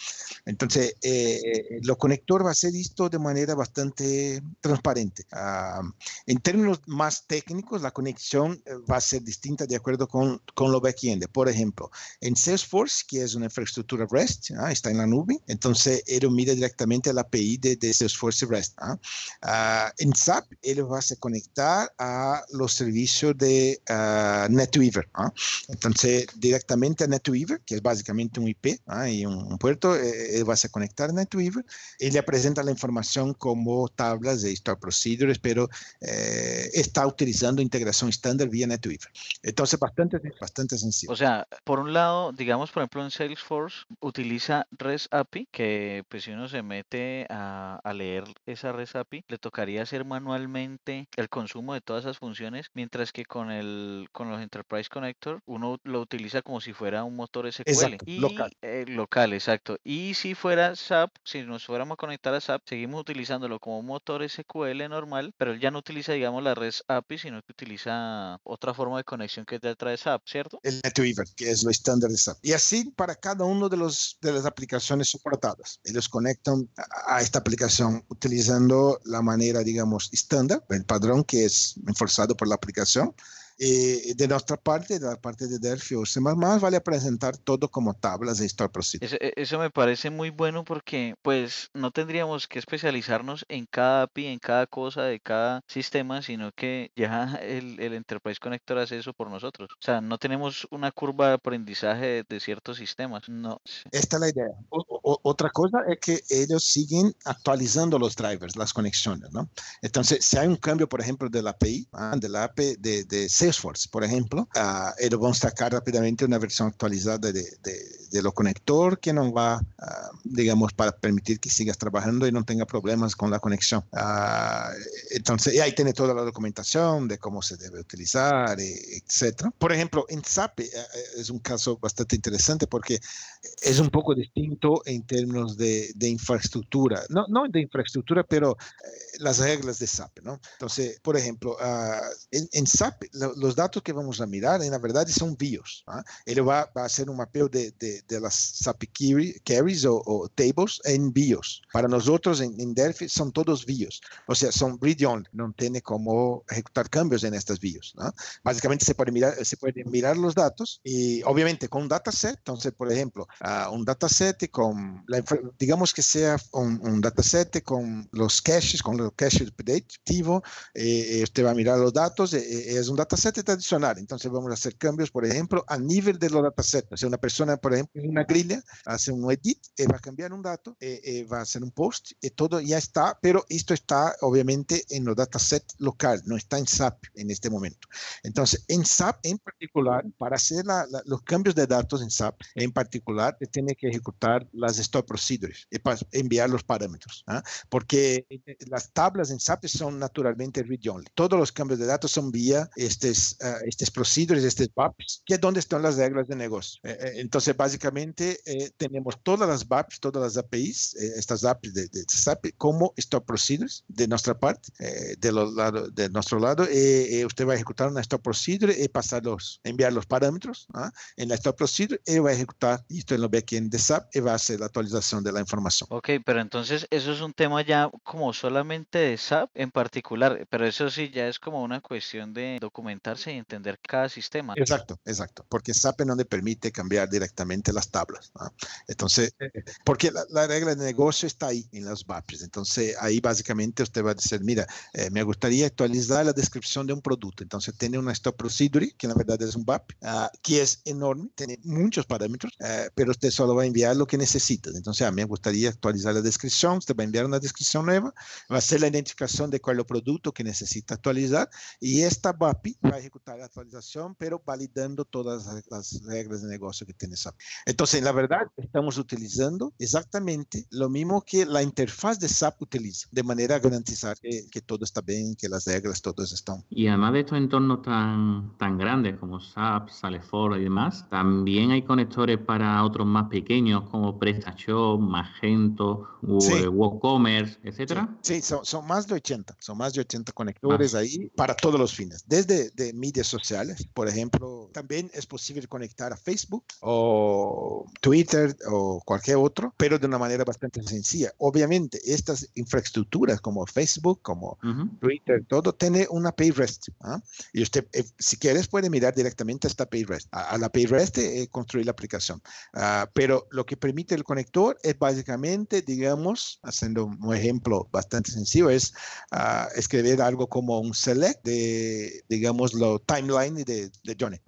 [SPEAKER 3] Entonces, eh, eh lo conector va a ser visto de manera bastante transparente. Uh, en términos más técnicos, la conexión eh, va a ser distinta de acuerdo con, con lo backend. Por ejemplo, en Salesforce, que es una infraestructura REST, ¿ah? está en la nube, entonces él mira directamente la API de, de Salesforce REST. Uh, en SAP, él va a conectar a los servicios de uh, NetWeaver. Entonces, directamente a NetWeaver, que es básicamente un IP y un, un puerto, eh, él va a conectar a NetWeaver y le presenta la información como tablas de Store Procedures, pero eh, está utilizando integración estándar vía NetWeaver. Entonces, bastante, bastante sencillo.
[SPEAKER 2] O sea, por un lado, digamos, por ejemplo, en Salesforce utiliza REST API, que pues si uno se mete a, a leer esa REST API, le tocaría hacer manualmente el consumo de todas esas funciones, mientras que con el con los Enterprise Connector uno lo utiliza como si fuera un motor SQL.
[SPEAKER 3] Exacto,
[SPEAKER 2] y,
[SPEAKER 3] local.
[SPEAKER 2] Eh, local, exacto. Y si fuera SAP, si nos fuéramos a conectar a SAP, seguimos utilizándolo como motor SQL normal, pero él ya no utiliza, digamos, la REST API, sino que utiliza otra forma de conexión que ya trae SAP, ¿cierto?
[SPEAKER 3] El NetWeaver, que es lo estándar de SAP. Y así para cada uno de, los, de las aplicaciones soportadas. Ellos conectan a, a esta aplicación utilizando la manera, digamos, estándar, el padrón que es enforzado por la aplicación. Eh, de nuestra parte, de la parte de Delphi o C++, vale presentar todo como tablas de Store Procedure.
[SPEAKER 2] Eso, eso, me parece muy bueno porque pues no tendríamos que especializarnos en cada API, en cada cosa de cada sistema, sino que ya el, el Enterprise Connector hace eso por nosotros. O sea, no tenemos una curva de aprendizaje de, de ciertos sistemas. No.
[SPEAKER 3] Esta es la idea. O, o, otra cosa es que ellos siguen actualizando los drivers, las conexiones, ¿no? Entonces, si hay un cambio, por ejemplo, de la API, ¿ah? de la API de, de Salesforce, por ejemplo, uh, ellos van a sacar rápidamente una versión actualizada de, de, de lo conector que nos va, uh, digamos, para permitir que sigas trabajando y no tenga problemas con la conexión. Uh, entonces, y ahí tiene toda la documentación de cómo se debe utilizar, etc. Por ejemplo, en SAP eh, es un caso bastante interesante porque es un poco distinto en términos de, de infraestructura, no, no de infraestructura, pero eh, las reglas de SAP, ¿no? Entonces, por ejemplo, en, en SAP, lo, los datos que vamos a mirar, en la verdad, son BIOS. ¿ah? Él va, va, a hacer un mapeo de, de, de las SAP carries o, o, tables en BIOS. Para nosotros en, en, Delphi son todos BIOS. O sea, son read-only. No tiene cómo ejecutar cambios en estas BIOS. ¿no? Básicamente se puede, mirar, se puede mirar los datos y obviamente con un dataset. Entonces, por ejemplo, uh, un dataset con, la, digamos que sea un, un, dataset con los caches, con los caches predictivo. Eh, usted va a mirar los datos. Eh, es un dataset tradicional. Entonces vamos a hacer cambios, por ejemplo, a nivel de los datasets. O sea, una persona, por ejemplo, en una grilla, hace un edit, eh, va a cambiar un dato, eh, eh, va a hacer un post, y todo ya está, pero esto está obviamente en los datasets local, no está en SAP en este momento. Entonces, en SAP en particular, para hacer la, la, los cambios de datos en SAP en particular, tiene que ejecutar las stop procedures y para enviar los parámetros, ¿ah? porque las tablas en SAP son naturalmente read-only. Todos los cambios de datos son vía estos, uh, estos procedures, estos VAPs, que es donde están las reglas de negocio. Eh, entonces, básicamente, eh, tenemos todas las VAPs, todas las APIs, eh, estas APIs de, de, SAP, como stop procedures de nuestra parte, de, los lado, de nuestro lado. usted va a ejecutar una stop procedure y pasarlos, enviar los parámetros ¿ah? en la stop procedure y va a ejecutar, y esto en lo backend de SAP, y va a hacer la actualización de la información.
[SPEAKER 2] Ok, pero entonces eso es un tema ya como solamente de SAP en particular, pero eso sí ya es como una cuestión de documentarse y entender cada sistema.
[SPEAKER 3] Exacto, exacto, porque SAP no le permite cambiar directamente las tablas. Entonces, eh, eh, porque la, regla de negocio está ahí en los BAPs. Entonces, ahí básicamente usted va a decir, mira, eh, me gustaría actualizar la descripción de un producto. Entonces, tiene una stop procedure, que en verdad es un BAP, ah, que es enorme, tiene muchos parámetros, pero usted solo va a enviar lo que necesita. Entonces, a mí me gustaría actualizar la descripción, usted va a enviar una descripción nueva, va a hacer la identificación de cuál es el producto que necesita actualizar y esta BAPI va a ejecutar la actualización, pero validando todas las reglas de negocio que tiene SAP. Entonces, la verdad, estamos utilizando exactamente lo mismo que la interfaz de SAP utiliza, de manera a garantizar que, que todo está bien, que las reglas todas están.
[SPEAKER 1] Y además de estos entornos tan, tan grandes como SAP, Salesforce y demás, también hay conectores para otros más pequeños como PrestaShop, Magento, WooCommerce, etcétera.
[SPEAKER 3] Sí, son, son, más de 80, son más de 80 conectores ahí para todos los fines, desde de medias sociales, por ejemplo, también es posible conectar a Facebook o Twitter o cualquier otro, pero de una manera bastante sencilla. Obviamente, estas infraestructuras como Facebook, como Twitter, todo tiene una API REST. ¿ah? Y usted, eh, si quieres, puede mirar directamente a esta API REST. A, la API REST eh, construir la aplicación. Uh, pero lo que permite el conector es básicamente, digamos, haciendo un ejemplo bastante sencillo, es uh, escribir algo como un select de, digamos, lo timeline de, de Johnny.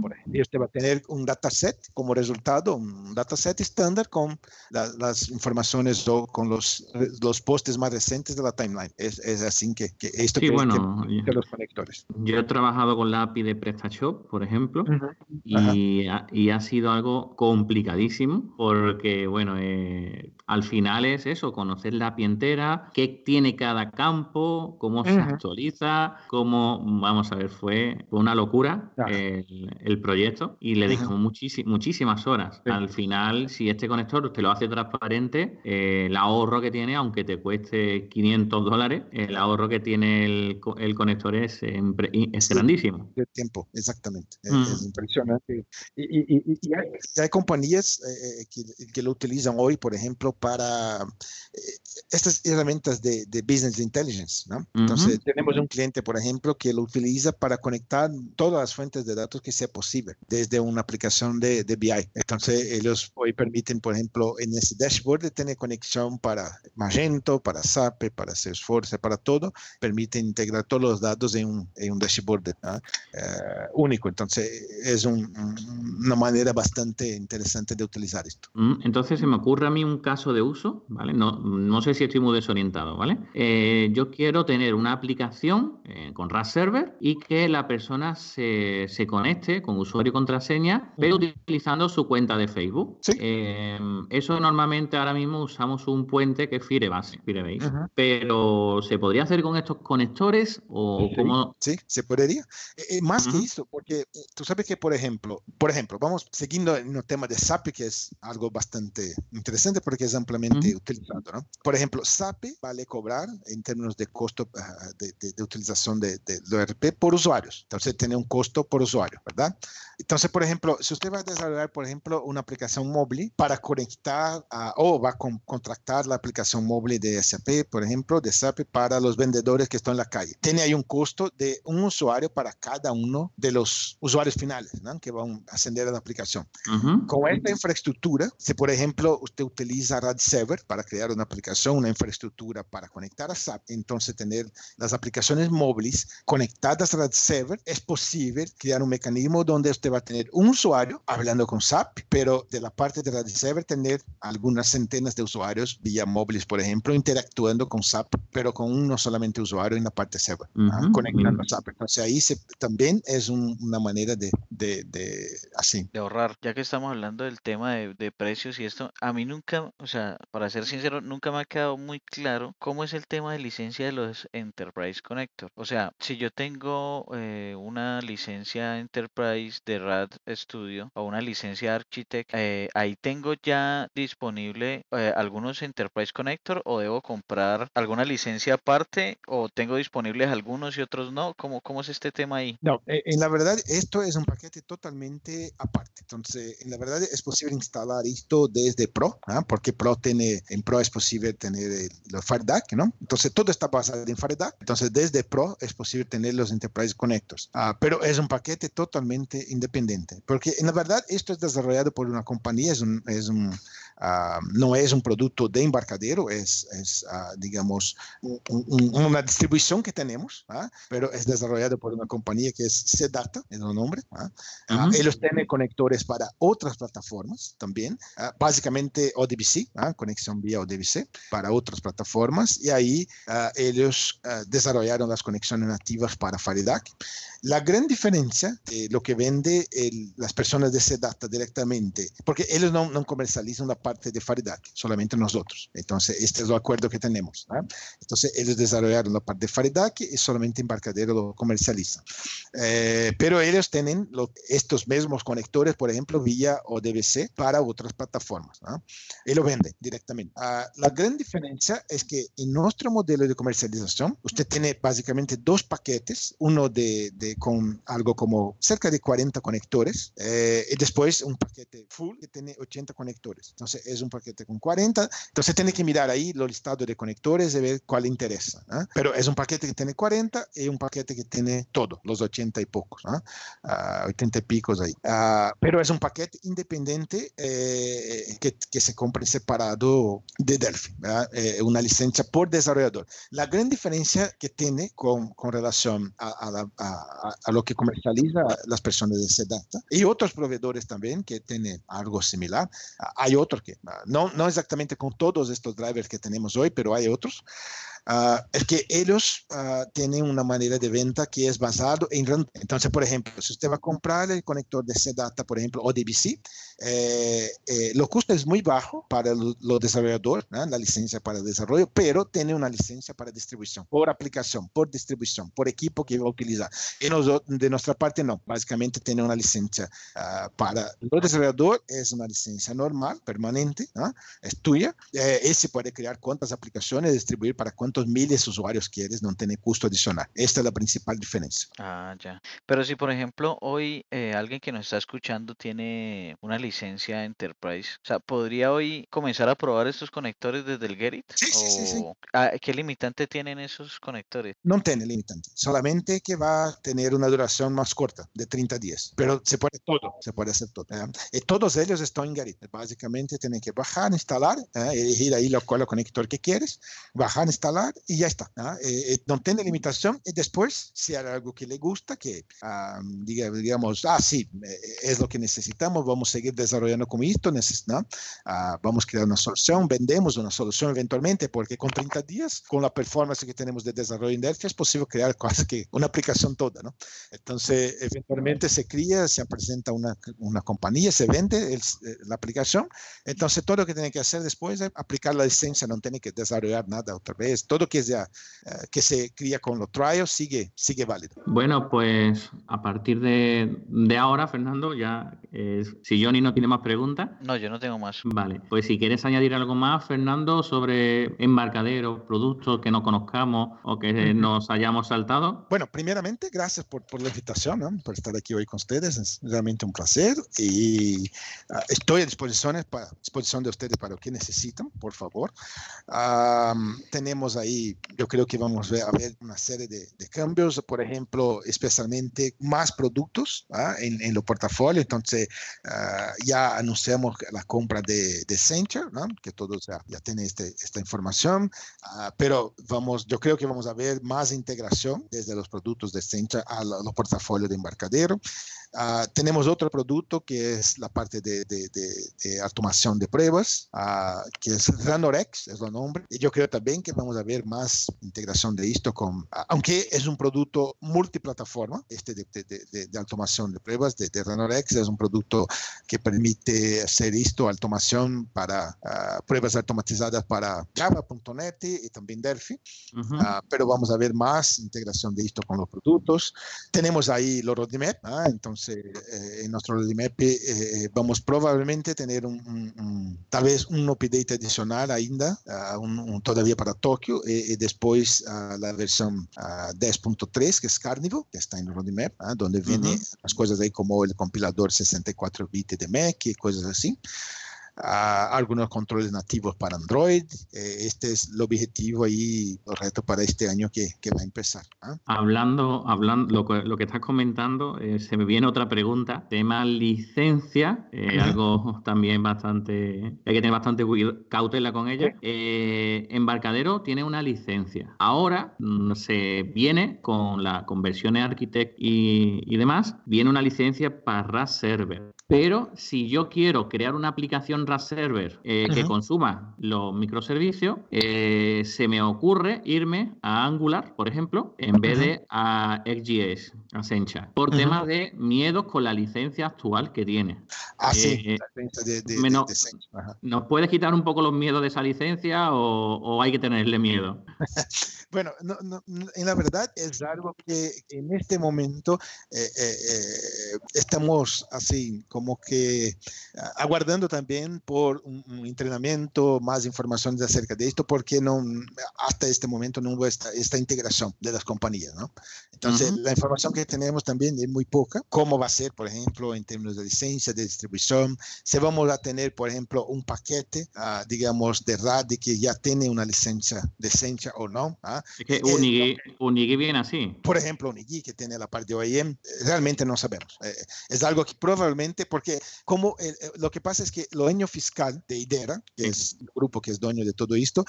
[SPEAKER 3] Por ejemplo, y usted va a tener un dataset como resultado, un dataset estándar con la, las informaciones o con los, los postes más recientes de la timeline. Es, es así que, que esto
[SPEAKER 1] sí,
[SPEAKER 3] que,
[SPEAKER 1] bueno,
[SPEAKER 3] que, los conectores.
[SPEAKER 1] Yo he trabajado con la API de PrestaShop, por ejemplo, uh -huh. y, ha, y, ha, sido algo complicadísimo porque, bueno, eh, al final es eso, conocer la API entera, qué tiene cada campo, cómo uh -huh. se actualiza, cómo, vamos a ver, fue, una locura uh -huh. el, el, proyecto y le dejamos muchísimas, horas. Sí. Al final, si este conector te lo hace transparente, eh, el ahorro que tiene, aunque te cueste 500 dólares, el ahorro que tiene el, el conector es, es grandísimo.
[SPEAKER 3] De tiempo, exactamente. Mm. Es, es, impresionante. Y, y, y, y hay, hay, compañías eh, que, que, lo utilizan hoy, por ejemplo, para eh, estas herramientas de, de, business intelligence. ¿no? Entonces, uh -huh. tenemos un cliente, por ejemplo, que lo utiliza para conectar todas las fuentes de datos que sea posible desde una aplicación de, de BI. Entonces, ellos hoy permiten, por ejemplo, en ese dashboard tener conexión para Magento, para SAP, para Salesforce, para todo. Permite integrar todos los datos en un, en un dashboard ¿no? uh, único. Entonces, es un, una manera bastante interesante de utilizar esto.
[SPEAKER 1] Mm, entonces, se me ocurre a mí un caso de uso, ¿vale? No, no sé si estoy muy desorientado, ¿vale? Eh, yo quiero tener una aplicación eh, con RAS Server y que la persona se, se, conecte con usuario y contraseña, pero utilizando su cuenta de Facebook.
[SPEAKER 3] ¿Sí?
[SPEAKER 1] Eh, eso normalmente ahora mismo usamos un puente que es Firebase, Firebase. Uh -huh. pero ¿se podría hacer con estos conectores o
[SPEAKER 3] sí,
[SPEAKER 1] cómo?
[SPEAKER 3] Sí, se podría. Eh, más uh -huh. que eso, porque tú sabes que, por ejemplo, por ejemplo, vamos siguiendo en el tema de SAP, que es algo bastante interesante porque es ampliamente uh -huh. utilizado, ¿no? Por ejemplo, SAP vale cobrar en términos de costo uh, de, de, de, utilización de, de, ERP por usuarios. Entonces, tiene un costo por usuario, ¿verdad? Entonces, por ejemplo, si usted va a desarrollar, por ejemplo, una aplicación móvil para conectar a, o va a con, contratar la aplicación móvil de SAP, por ejemplo, de SAP para los vendedores que están en la calle, tiene ahí un costo de un usuario para cada uno de los usuarios finales ¿no? que van a ascender a la aplicación. Uh -huh. Con esta infraestructura, si por ejemplo usted utiliza RAD Server para crear una aplicación, una infraestructura para conectar a SAP, entonces tener las aplicaciones móviles conectadas a RAD Server, es posible crear un mecanismo donde usted va a tener un usuario hablando con SAP, pero de la parte de RAD Server tener algunas centenas de usuarios vía móviles, por ejemplo, interactuando con SAP, pero con uno solamente usuario en la parte server, uh -huh. conectando uh -huh. a SAP. Entonces ahí se, también es un, una manera de, de, de, así.
[SPEAKER 2] De ahorrar. Ya que estamos hablando del tema de, de, precios y esto, a mí nunca, o sea, para ser sincero, nunca me ha quedado muy claro cómo es el tema de licencia de los Enterprise Connector. O sea, si yo tengo eh, una licencia Enterprise de RAD Studio o una licencia Architect, eh, ahí tengo ya disponible eh, algunos Enterprise Connector o debo comprar alguna licencia aparte o tengo disponibles algunos y otros no. ¿Cómo, cómo es este tema ahí?
[SPEAKER 3] No, en la verdad esto es un paquete totalmente aparte. Entonces, en la verdad es posible instalar esto desde Pro, ¿ah? porque Pro tiene, en Pro es posible tener el, los FireDAC, ¿no? Entonces, todo está basado en FireDAC. Entonces, desde Pro es posible tener los Enterprise Ah, pero es un paquete totalmente independiente, porque en la verdad esto es desarrollado por una compañía, es un uh, no es un producto de embarcadero, es, es uh, digamos, un, un, una distribución que tenemos, ¿ah? pero es desarrollado por una compañía que es CData, es el nombre. Uh -huh. ellos tienen conectores para otras plataformas también, básicamente ODBC, conexión vía ODBC para otras plataformas, y ahí ellos desarrollaron las conexiones nativas para FireDAC. La gran diferencia de lo que vende el, las personas de CData directamente, porque ellos no, no comercializan la parte de FireDAC, solamente nosotros. Entonces, este es el acuerdo que tenemos. ¿no? Entonces, ellos desarrollaron la parte de FireDAC y solamente Embarcadero lo comercializa. Eh, pero ellos tienen lo, estos mismos conectores, por ejemplo, vía ODBC para otras plataformas. ¿no? Y lo venden directamente. Uh, la gran diferencia es que en nuestro modelo de comercialización, usted tiene básicamente dos paquetes, uno de, de con algo como cerca de 40 conectores eh, y después un paquete full que tiene 80 conectores. Entonces es un paquete con 40. Entonces tiene que mirar ahí los listados de conectores y ver cuál interesa. ¿eh? Pero es un paquete que tiene 40 y un paquete que tiene todo, los 80 y pocos, ¿no? uh, 80 y picos ahí. Uh, pero es un paquete independiente eh, que, que, se compra separado de Delphi, eh, una licencia por desarrollador. La gran diferencia que tiene con, con relación a, a, la, a, a, lo que comercializa las personas de CData y otros proveedores también que tienen algo similar. hay otros no, no exactamente con todos estos drivers que tenemos hoy, pero hay otros. Uh, es que ellos uh, tienen una manera de venta que es basado en entonces por ejemplo si usted va a comprar el conector de CData por ejemplo ODBC eh, eh, lo costo es muy bajo para los desarrolladores ¿no? la licencia para desarrollo pero tiene una licencia para distribución por aplicación por distribución por equipo que va a utilizar. Y de nuestra parte no. Básicamente tiene una licencia uh, para los desarrolladores es una licencia normal permanente es tuya. Eh, y se puede crear cuántas aplicaciones distribuir para cuántos miles de usuarios quieres, no tiene costo adicional. Esta es la principal diferencia.
[SPEAKER 2] Ah, ya. Pero si, por ejemplo, hoy eh, alguien que nos está escuchando tiene una licencia Enterprise, o sea, ¿podría hoy comenzar a probar estos conectores desde el Gerit?
[SPEAKER 3] Sí, sí, sí, sí.
[SPEAKER 2] Ah, ¿Qué limitante tienen esos conectores?
[SPEAKER 3] No tiene limitante, solamente que va a tener una duración más corta, de 30 días. Pero se puede todo, se puede hacer todo. ¿eh? Y todos ellos están en Gerit. Básicamente tienen que bajar, instalar, ¿eh? elegir ahí lo, cual conector que quieres, bajar, instalar y ya está. ¿no? Eh, no tiene limitación y después, si hay algo que le gusta, que um, diga, digamos, ah, sí, es lo que necesitamos, vamos a seguir desarrollando con esto, ¿no? Uh, vamos a crear una solución, vendemos una solución eventualmente, porque con 30 días, con la performance que tenemos de desarrollo Delphi, es posible crear casi que una aplicación toda, ¿no? Entonces, eventualmente se cría, se presenta una, una compañía, se vende el, la aplicación, entonces todo lo que tiene que hacer después es aplicar la licencia, no tiene que desarrollar nada otra vez, todo que, ya, uh, que se cría con los trials sigue, sigue válido.
[SPEAKER 1] Bueno, pues a partir de, de ahora, Fernando, ya eh, si Johnny no tiene más preguntas.
[SPEAKER 2] No, yo no tengo más.
[SPEAKER 1] Vale, pues si quieres añadir algo más, Fernando, sobre embarcaderos, productos que no conozcamos o que nos hayamos saltado.
[SPEAKER 3] Bueno, primeramente, gracias por, por la invitación, ¿no? por estar aquí hoy con ustedes. Es realmente un placer y uh, estoy a disposición, para, disposición de ustedes para lo que necesitan, por favor. Um, tenemos ahí, yo creo que vamos a ver, una serie de, de, cambios, por ejemplo, especialmente más productos ¿ah? en, en los portafolios. Entonces, uh, ya anunciamos la compra de, de ¿no? que todos ya, ya tienen este, esta información, uh, pero vamos, yo creo que vamos a ver más integración desde los productos de Accenture a los portafolios de embarcadero. Uh, tenemos otro producto que es la parte de, de, de, de automación de pruebas, uh, que es Ranorex, es el nombre. Y yo creo también que vamos a ver más integración de esto con, aunque es un producto multiplataforma, este de, de automación de pruebas de, Ranorex es un producto que permite hacer esto, automación para uh, pruebas automatizadas para Java.net y también Delphi. Uh -huh. pero vamos a ver más integración de esto con los productos. Tenemos ahí los roadmap, entonces eh, en nuestro roadmap eh, vamos probablemente tener un, un, un, tal vez un update adicional ainda, uh, todavía para Tokio, y, y después uh, la versión uh, 10.3, que es Carnival, que está en el roadmap, donde vienen uh -huh. las cosas ahí como el compilador 64 bits de Mac y cosas así. Uh, algunos controles nativos para Android. Eh, este es el objetivo ahí, el reto para este año que, que va a empezar. ¿eh?
[SPEAKER 1] Hablando, hablando lo, que, lo que estás comentando, eh, se me viene otra pregunta. Tema licencia, -huh. algo también bastante, hay que tener bastante cautela con ella. Embarcadero tiene una licencia. Ahora mm, se viene con la conversión Architect y, y demás, viene una licencia para RAS Server. Pero si yo quiero crear una aplicación RAS Server eh, uh -huh. que consuma los microservicios, eh, se me ocurre irme a Angular, por ejemplo, en vez uh -huh. de a XGS, a Sencha, por uh -huh. temas de miedos con la licencia actual que tiene.
[SPEAKER 3] Ah, sí, eh, de, de, de,
[SPEAKER 1] no, ¿Nos puedes quitar un poco los miedos de esa licencia o, o hay que tenerle miedo?
[SPEAKER 3] bueno, no, no, en la verdad es algo que en este momento estamos así como que aguardando también por un, un, entrenamiento, más informaciones acerca de esto, porque no, hasta este momento no hubo esta, esta integración de las compañías, ¿no? Entonces, uh -huh. la información que tenemos también es muy poca. ¿Cómo va a ser, por ejemplo, en términos de licencia, de distribución? Si vamos a tener, por ejemplo, un paquete, uh, digamos, de RAD que ya tiene una licencia de Sencha o no.
[SPEAKER 1] ¿ah? Es que Unigui, eh, Unigui viene así.
[SPEAKER 3] Por ejemplo, Unigui, que tiene la parte de OEM, realmente no sabemos. Eh, es algo que probablemente, porque como eh, lo que pasa es que lo año fiscal de IDERA, que es el grupo que es dueño de todo esto,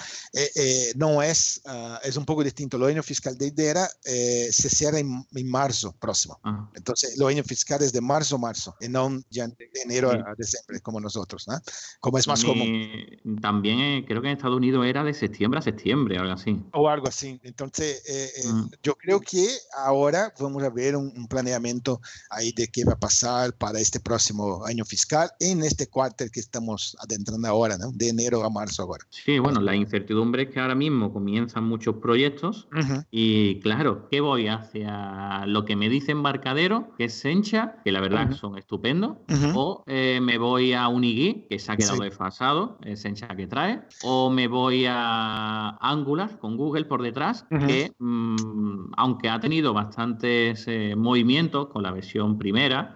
[SPEAKER 3] no es, uh, es un poco distinto. Lo año fiscal de IDERA se cierra en, en marzo próximo. Ajá. Entonces, los años fiscales de marzo a marzo, y no ya de enero sí. a, diciembre, como nosotros, ¿no? Como es más
[SPEAKER 1] Mi,
[SPEAKER 3] común.
[SPEAKER 1] También eh, creo que en Estados Unidos era de septiembre a septiembre, algo así.
[SPEAKER 3] O algo así. Entonces, eh, eh, mm. yo creo que ahora vamos a ver un, un, planeamiento ahí de qué va a pasar para este próximo año fiscal en este cuartel que estamos adentrando ahora, ¿no? De enero a marzo ahora.
[SPEAKER 1] Sí, bueno, la incertidumbre es que ahora mismo comienzan muchos proyectos uh -huh. y claro, ¿qué voy hacia lo que me dice Embarcadero, que es Sencha, que la verdad uh -huh. son estupendos, uh -huh. o eh, me voy a Unigui, que se ha quedado sí. desfasado, es Sencha que trae, o me voy a Angular con Google por detrás, que mmm, aunque ha tenido bastantes eh, movimientos con la versión primera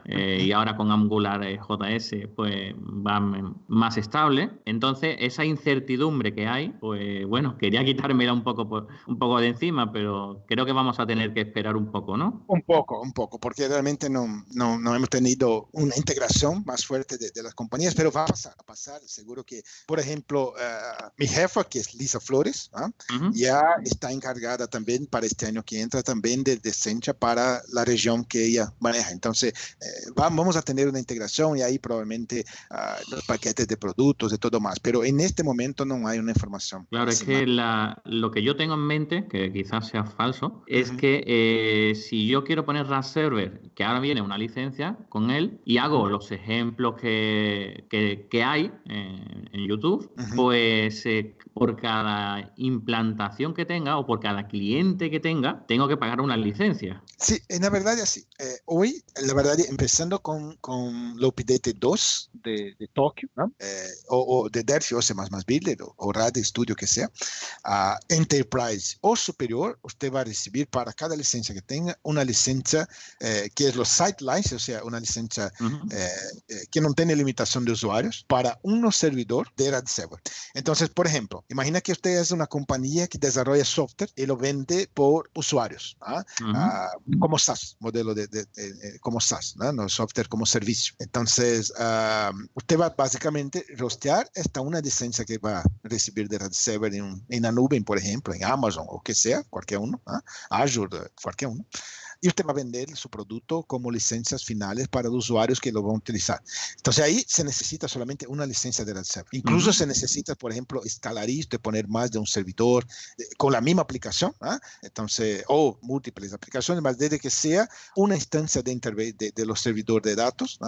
[SPEAKER 1] eh, y ahora con Angular eh, JS, pues va más estable. Entonces, esa incertidumbre que hay, pues bueno, quería quitármela un poco, pues, un poco de encima, pero creo que vamos a tener que esperar un poco, ¿no?
[SPEAKER 3] Un poco, un poco, porque realmente no, no, no hemos tenido una integración más fuerte de, de, las compañías, pero va a pasar, a pasar. Seguro que, por ejemplo, uh, mi jefa, que es Lisa Flores, ¿eh? uh -huh. ya está encargada también para este año que entra también de, de Sencha para la región que ella maneja. Entonces, eh, vamos a tener una integración y ahí probablemente uh, los paquetes de productos, de todo más, pero en este momento no hay una información.
[SPEAKER 1] Claro, es que la, lo que yo tengo en mente, que quizás sea falso, es uh -huh. que eh, si yo quiero poner RAS Server, que ahora viene una licencia con él, y hago los ejemplos que, que, que hay en, en YouTube, uh -huh. pues eh, por cada implantación que tenga o por cada cliente que tenga, tengo que pagar una licencia.
[SPEAKER 3] Sí, en la verdad es así. Eh, hoy, la verdad, empezando con, con el update 2 de, de Tokio, ¿no? eh, o, o, de Delphi o C++ Builder o, o RAD Studio que sea, uh, Enterprise o superior, usted va a recibir para cada licencia que tenga una licencia eh, que es los site license, o sea, una licencia uh -huh. Eh, que no tiene limitación de usuarios para un servidor de RAD Server. Entonces, por ejemplo, imagina que usted es una compañía que desarrolla software y lo vende por usuarios, ¿ah? uh -huh. uh, como SaaS, modelo de, de, de, de como SaaS, ¿no? ¿no? software como servicio. Entonces, uh, usted va básicamente rostear esta una licencia que va a recibir de RAD Server en, en la nube, por ejemplo, en Amazon o que sea, cualquier uno, ¿ah? Azure, cualquier uno. Y usted va a vender su producto como licencias finales para los usuarios que lo van a utilizar. Entonces ahí se necesita solamente una licencia de server. Incluso se necesita, por ejemplo, escalar esto, poner más de un servidor eh, con la misma aplicación, ¿ah? entonces, o múltiples aplicaciones, más desde que sea una instancia de, de, de los servidores de datos,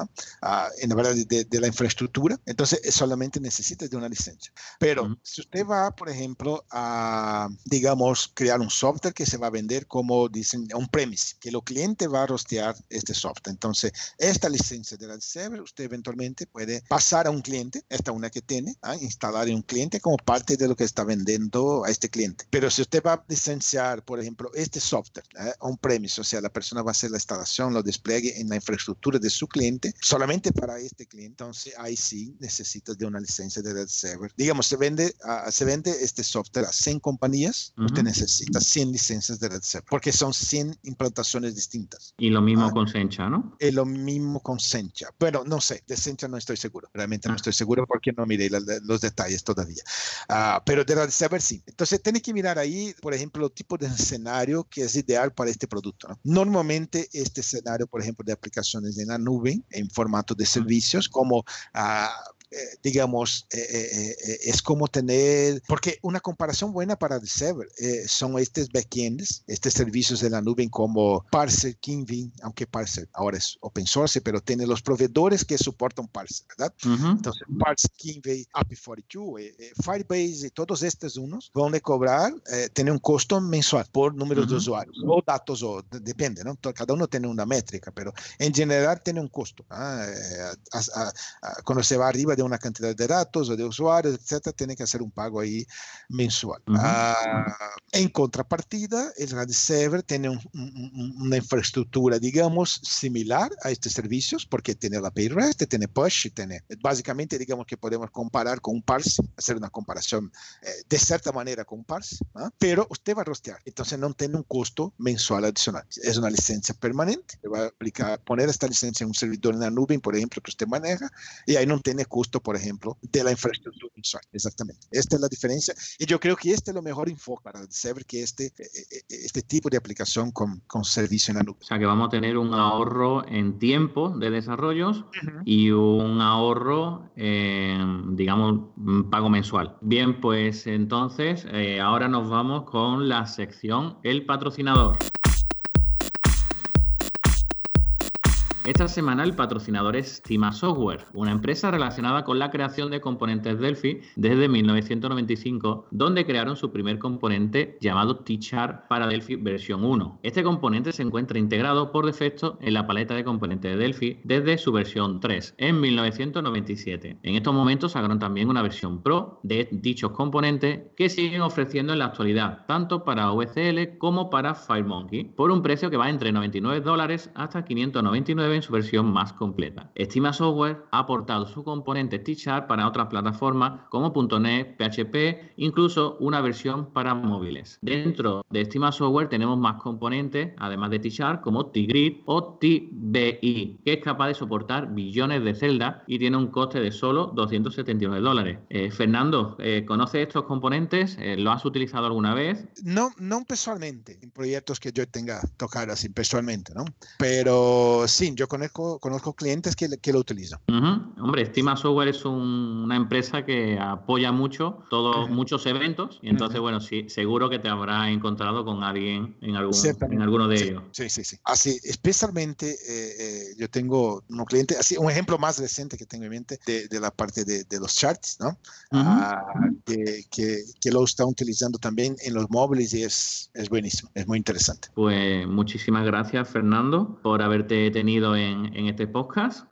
[SPEAKER 3] ah, en la verdad de, de, la infraestructura, entonces solamente necesita de una licencia. Pero si usted va, por ejemplo, a, digamos, crear un software que se va a vender como dicen un premise, que el cliente va a rostear este software. Entonces, esta licencia de la server, usted eventualmente puede pasar a un cliente, esta una que tiene, ¿ah? instalar en un cliente como parte de lo que está vendiendo a este cliente. Pero si usted va a licenciar, por ejemplo, este software ¿eh? un premise, o sea, la persona va a hacer la instalación, lo despliegue en la infraestructura de su cliente, solamente para este cliente, entonces ahí sí necesitas de una licencia de red server. Digamos, se vende, uh, se vende este software a 100 compañías, uh -huh. usted necesita 100 licencias de red server, porque son 100 implantaciones distintas.
[SPEAKER 1] Y lo mismo ah, con Sencha, ¿no?
[SPEAKER 3] Es lo mismo con Sencha. Bueno, no sé, de Sencha no estoy seguro, realmente ah. no estoy seguro porque no miré la, los detalles todavía. Uh, pero de server sí. Entonces, tiene que mirar ahí, por ejemplo, el tipo de escenario que es ideal para este producto. ¿no? Normalmente, este escenario, por ejemplo, de aplicaciones en la nube, en formato de servicios, como uh, eh, digamos, eh, eh, es como tener, porque una comparación buena para el server son estos backends, estos servicios de la nube como Parser, Kinvin, aunque Parser ahora es open source, pero tiene los proveedores que soportan Parser, ¿verdad? Uh -huh. Entonces, Parser, Kinvin, API42, Firebase y todos estos unos van a cobrar, tienen un costo mensual por número uh -huh. de usuarios o datos, o depende, ¿no? Cada uno tiene una métrica, pero en general tiene un costo. ¿ah? A, a, a, cuando se va arriba de una cantidad de datos o de usuarios, etcétera, tiene que hacer un pago ahí mensual. Uh -huh. uh, en contrapartida, el RAD Server tiene un, un, una infraestructura, digamos, similar a estos servicios, porque tiene la API REST, tiene push, tiene, básicamente, digamos que podemos comparar con un parse, hacer una comparación eh, de cierta manera con un parse, ¿no? pero usted va a rostear, entonces no tiene un costo mensual adicional. Es una licencia permanente, le va a aplicar, poner esta licencia en un servidor en la nube, por ejemplo, que usted maneja, y ahí no tiene costo por ejemplo, de la infraestructura. Exactamente. Esta es la diferencia. Y yo creo que este es lo mejor enfoque para saber que este, eh, eh, este tipo de aplicación con, con servicio en la nube.
[SPEAKER 1] O sea, que vamos a tener un ahorro en tiempo de desarrollos uh -huh. y un ahorro, en, digamos, pago mensual. Bien, pues entonces, eh, ahora nos vamos con la sección El patrocinador. Esta semana el patrocinador es Cima Software, una empresa relacionada con la creación de componentes Delphi desde 1995, donde crearon su primer componente llamado T-Chart para Delphi versión 1. Este componente se encuentra integrado por defecto en la paleta de componentes de Delphi desde su versión 3 en 1997. En estos momentos sacaron también una versión Pro de dichos componentes que siguen ofreciendo en la actualidad, tanto para OSL como para FireMonkey, por un precio que va entre 99 dólares hasta 599 en su versión más completa. Estima Software ha aportado su componente T-Sharp para otras plataformas como .NET, PHP, incluso una versión para móviles. Dentro de Estima Software tenemos más componentes, además de T-Sharp, como T-Grid o TBI, que es capaz de soportar billones de celdas y tiene un coste de solo 279 dólares. Eh, Fernando, eh, ¿conoces estos componentes? Eh, ¿Lo has utilizado alguna vez?
[SPEAKER 3] No, no personalmente, en proyectos que yo tenga tocar así personalmente, ¿no? Pero sí, yo conozco, conozco clientes que, que lo utilizan.
[SPEAKER 1] Uh -huh. Hombre, Estima Software es un, una empresa que apoya mucho todos uh -huh. muchos eventos y entonces, uh -huh. bueno, sí, seguro que te habrás encontrado con alguien en, algún, en alguno de
[SPEAKER 3] sí,
[SPEAKER 1] ellos.
[SPEAKER 3] Sí, sí, sí. Así, especialmente eh, eh, yo tengo un cliente, así, un ejemplo más reciente que tengo en mente de, de la parte de, de, los charts, ¿no? Ah, que, que, que, lo están utilizando también en los móviles y es, es buenísimo, es muy interesante.
[SPEAKER 1] Pues muchísimas gracias, Fernando, por haberte tenido en, en este podcast.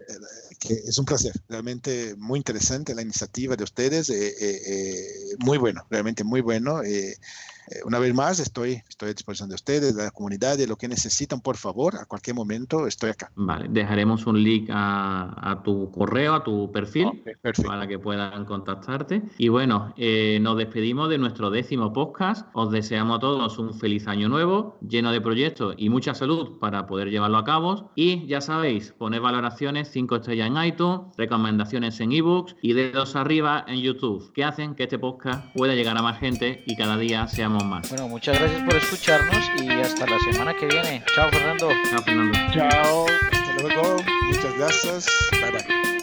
[SPEAKER 3] Es un placer, realmente muy interesante la iniciativa de ustedes, eh, eh, eh muy bueno, realmente muy bueno. Eh, una vez más, estoy, estoy a disposición de ustedes, de la comunidad, de lo que necesitan, por favor, a cualquier momento estoy acá.
[SPEAKER 1] Vale, dejaremos un link a, a tu correo, a tu perfil, okay, para que puedan contactarte. Y bueno, eh, nos despedimos de nuestro décimo podcast. Os deseamos a todos un feliz año nuevo, lleno de proyectos y mucha salud para poder llevarlo a cabo. Y ya sabéis, poner valoraciones 5 estrellas en iTunes, recomendaciones en ebooks y dedos arriba en YouTube, que hacen que este podcast pueda llegar a más gente y cada día sea más.
[SPEAKER 2] Bueno, muchas gracias por escucharnos y hasta la semana que viene. Chao, Fernando.
[SPEAKER 1] Chao, Fernando.
[SPEAKER 3] Chao, hasta luego, muchas gracias, bye bye.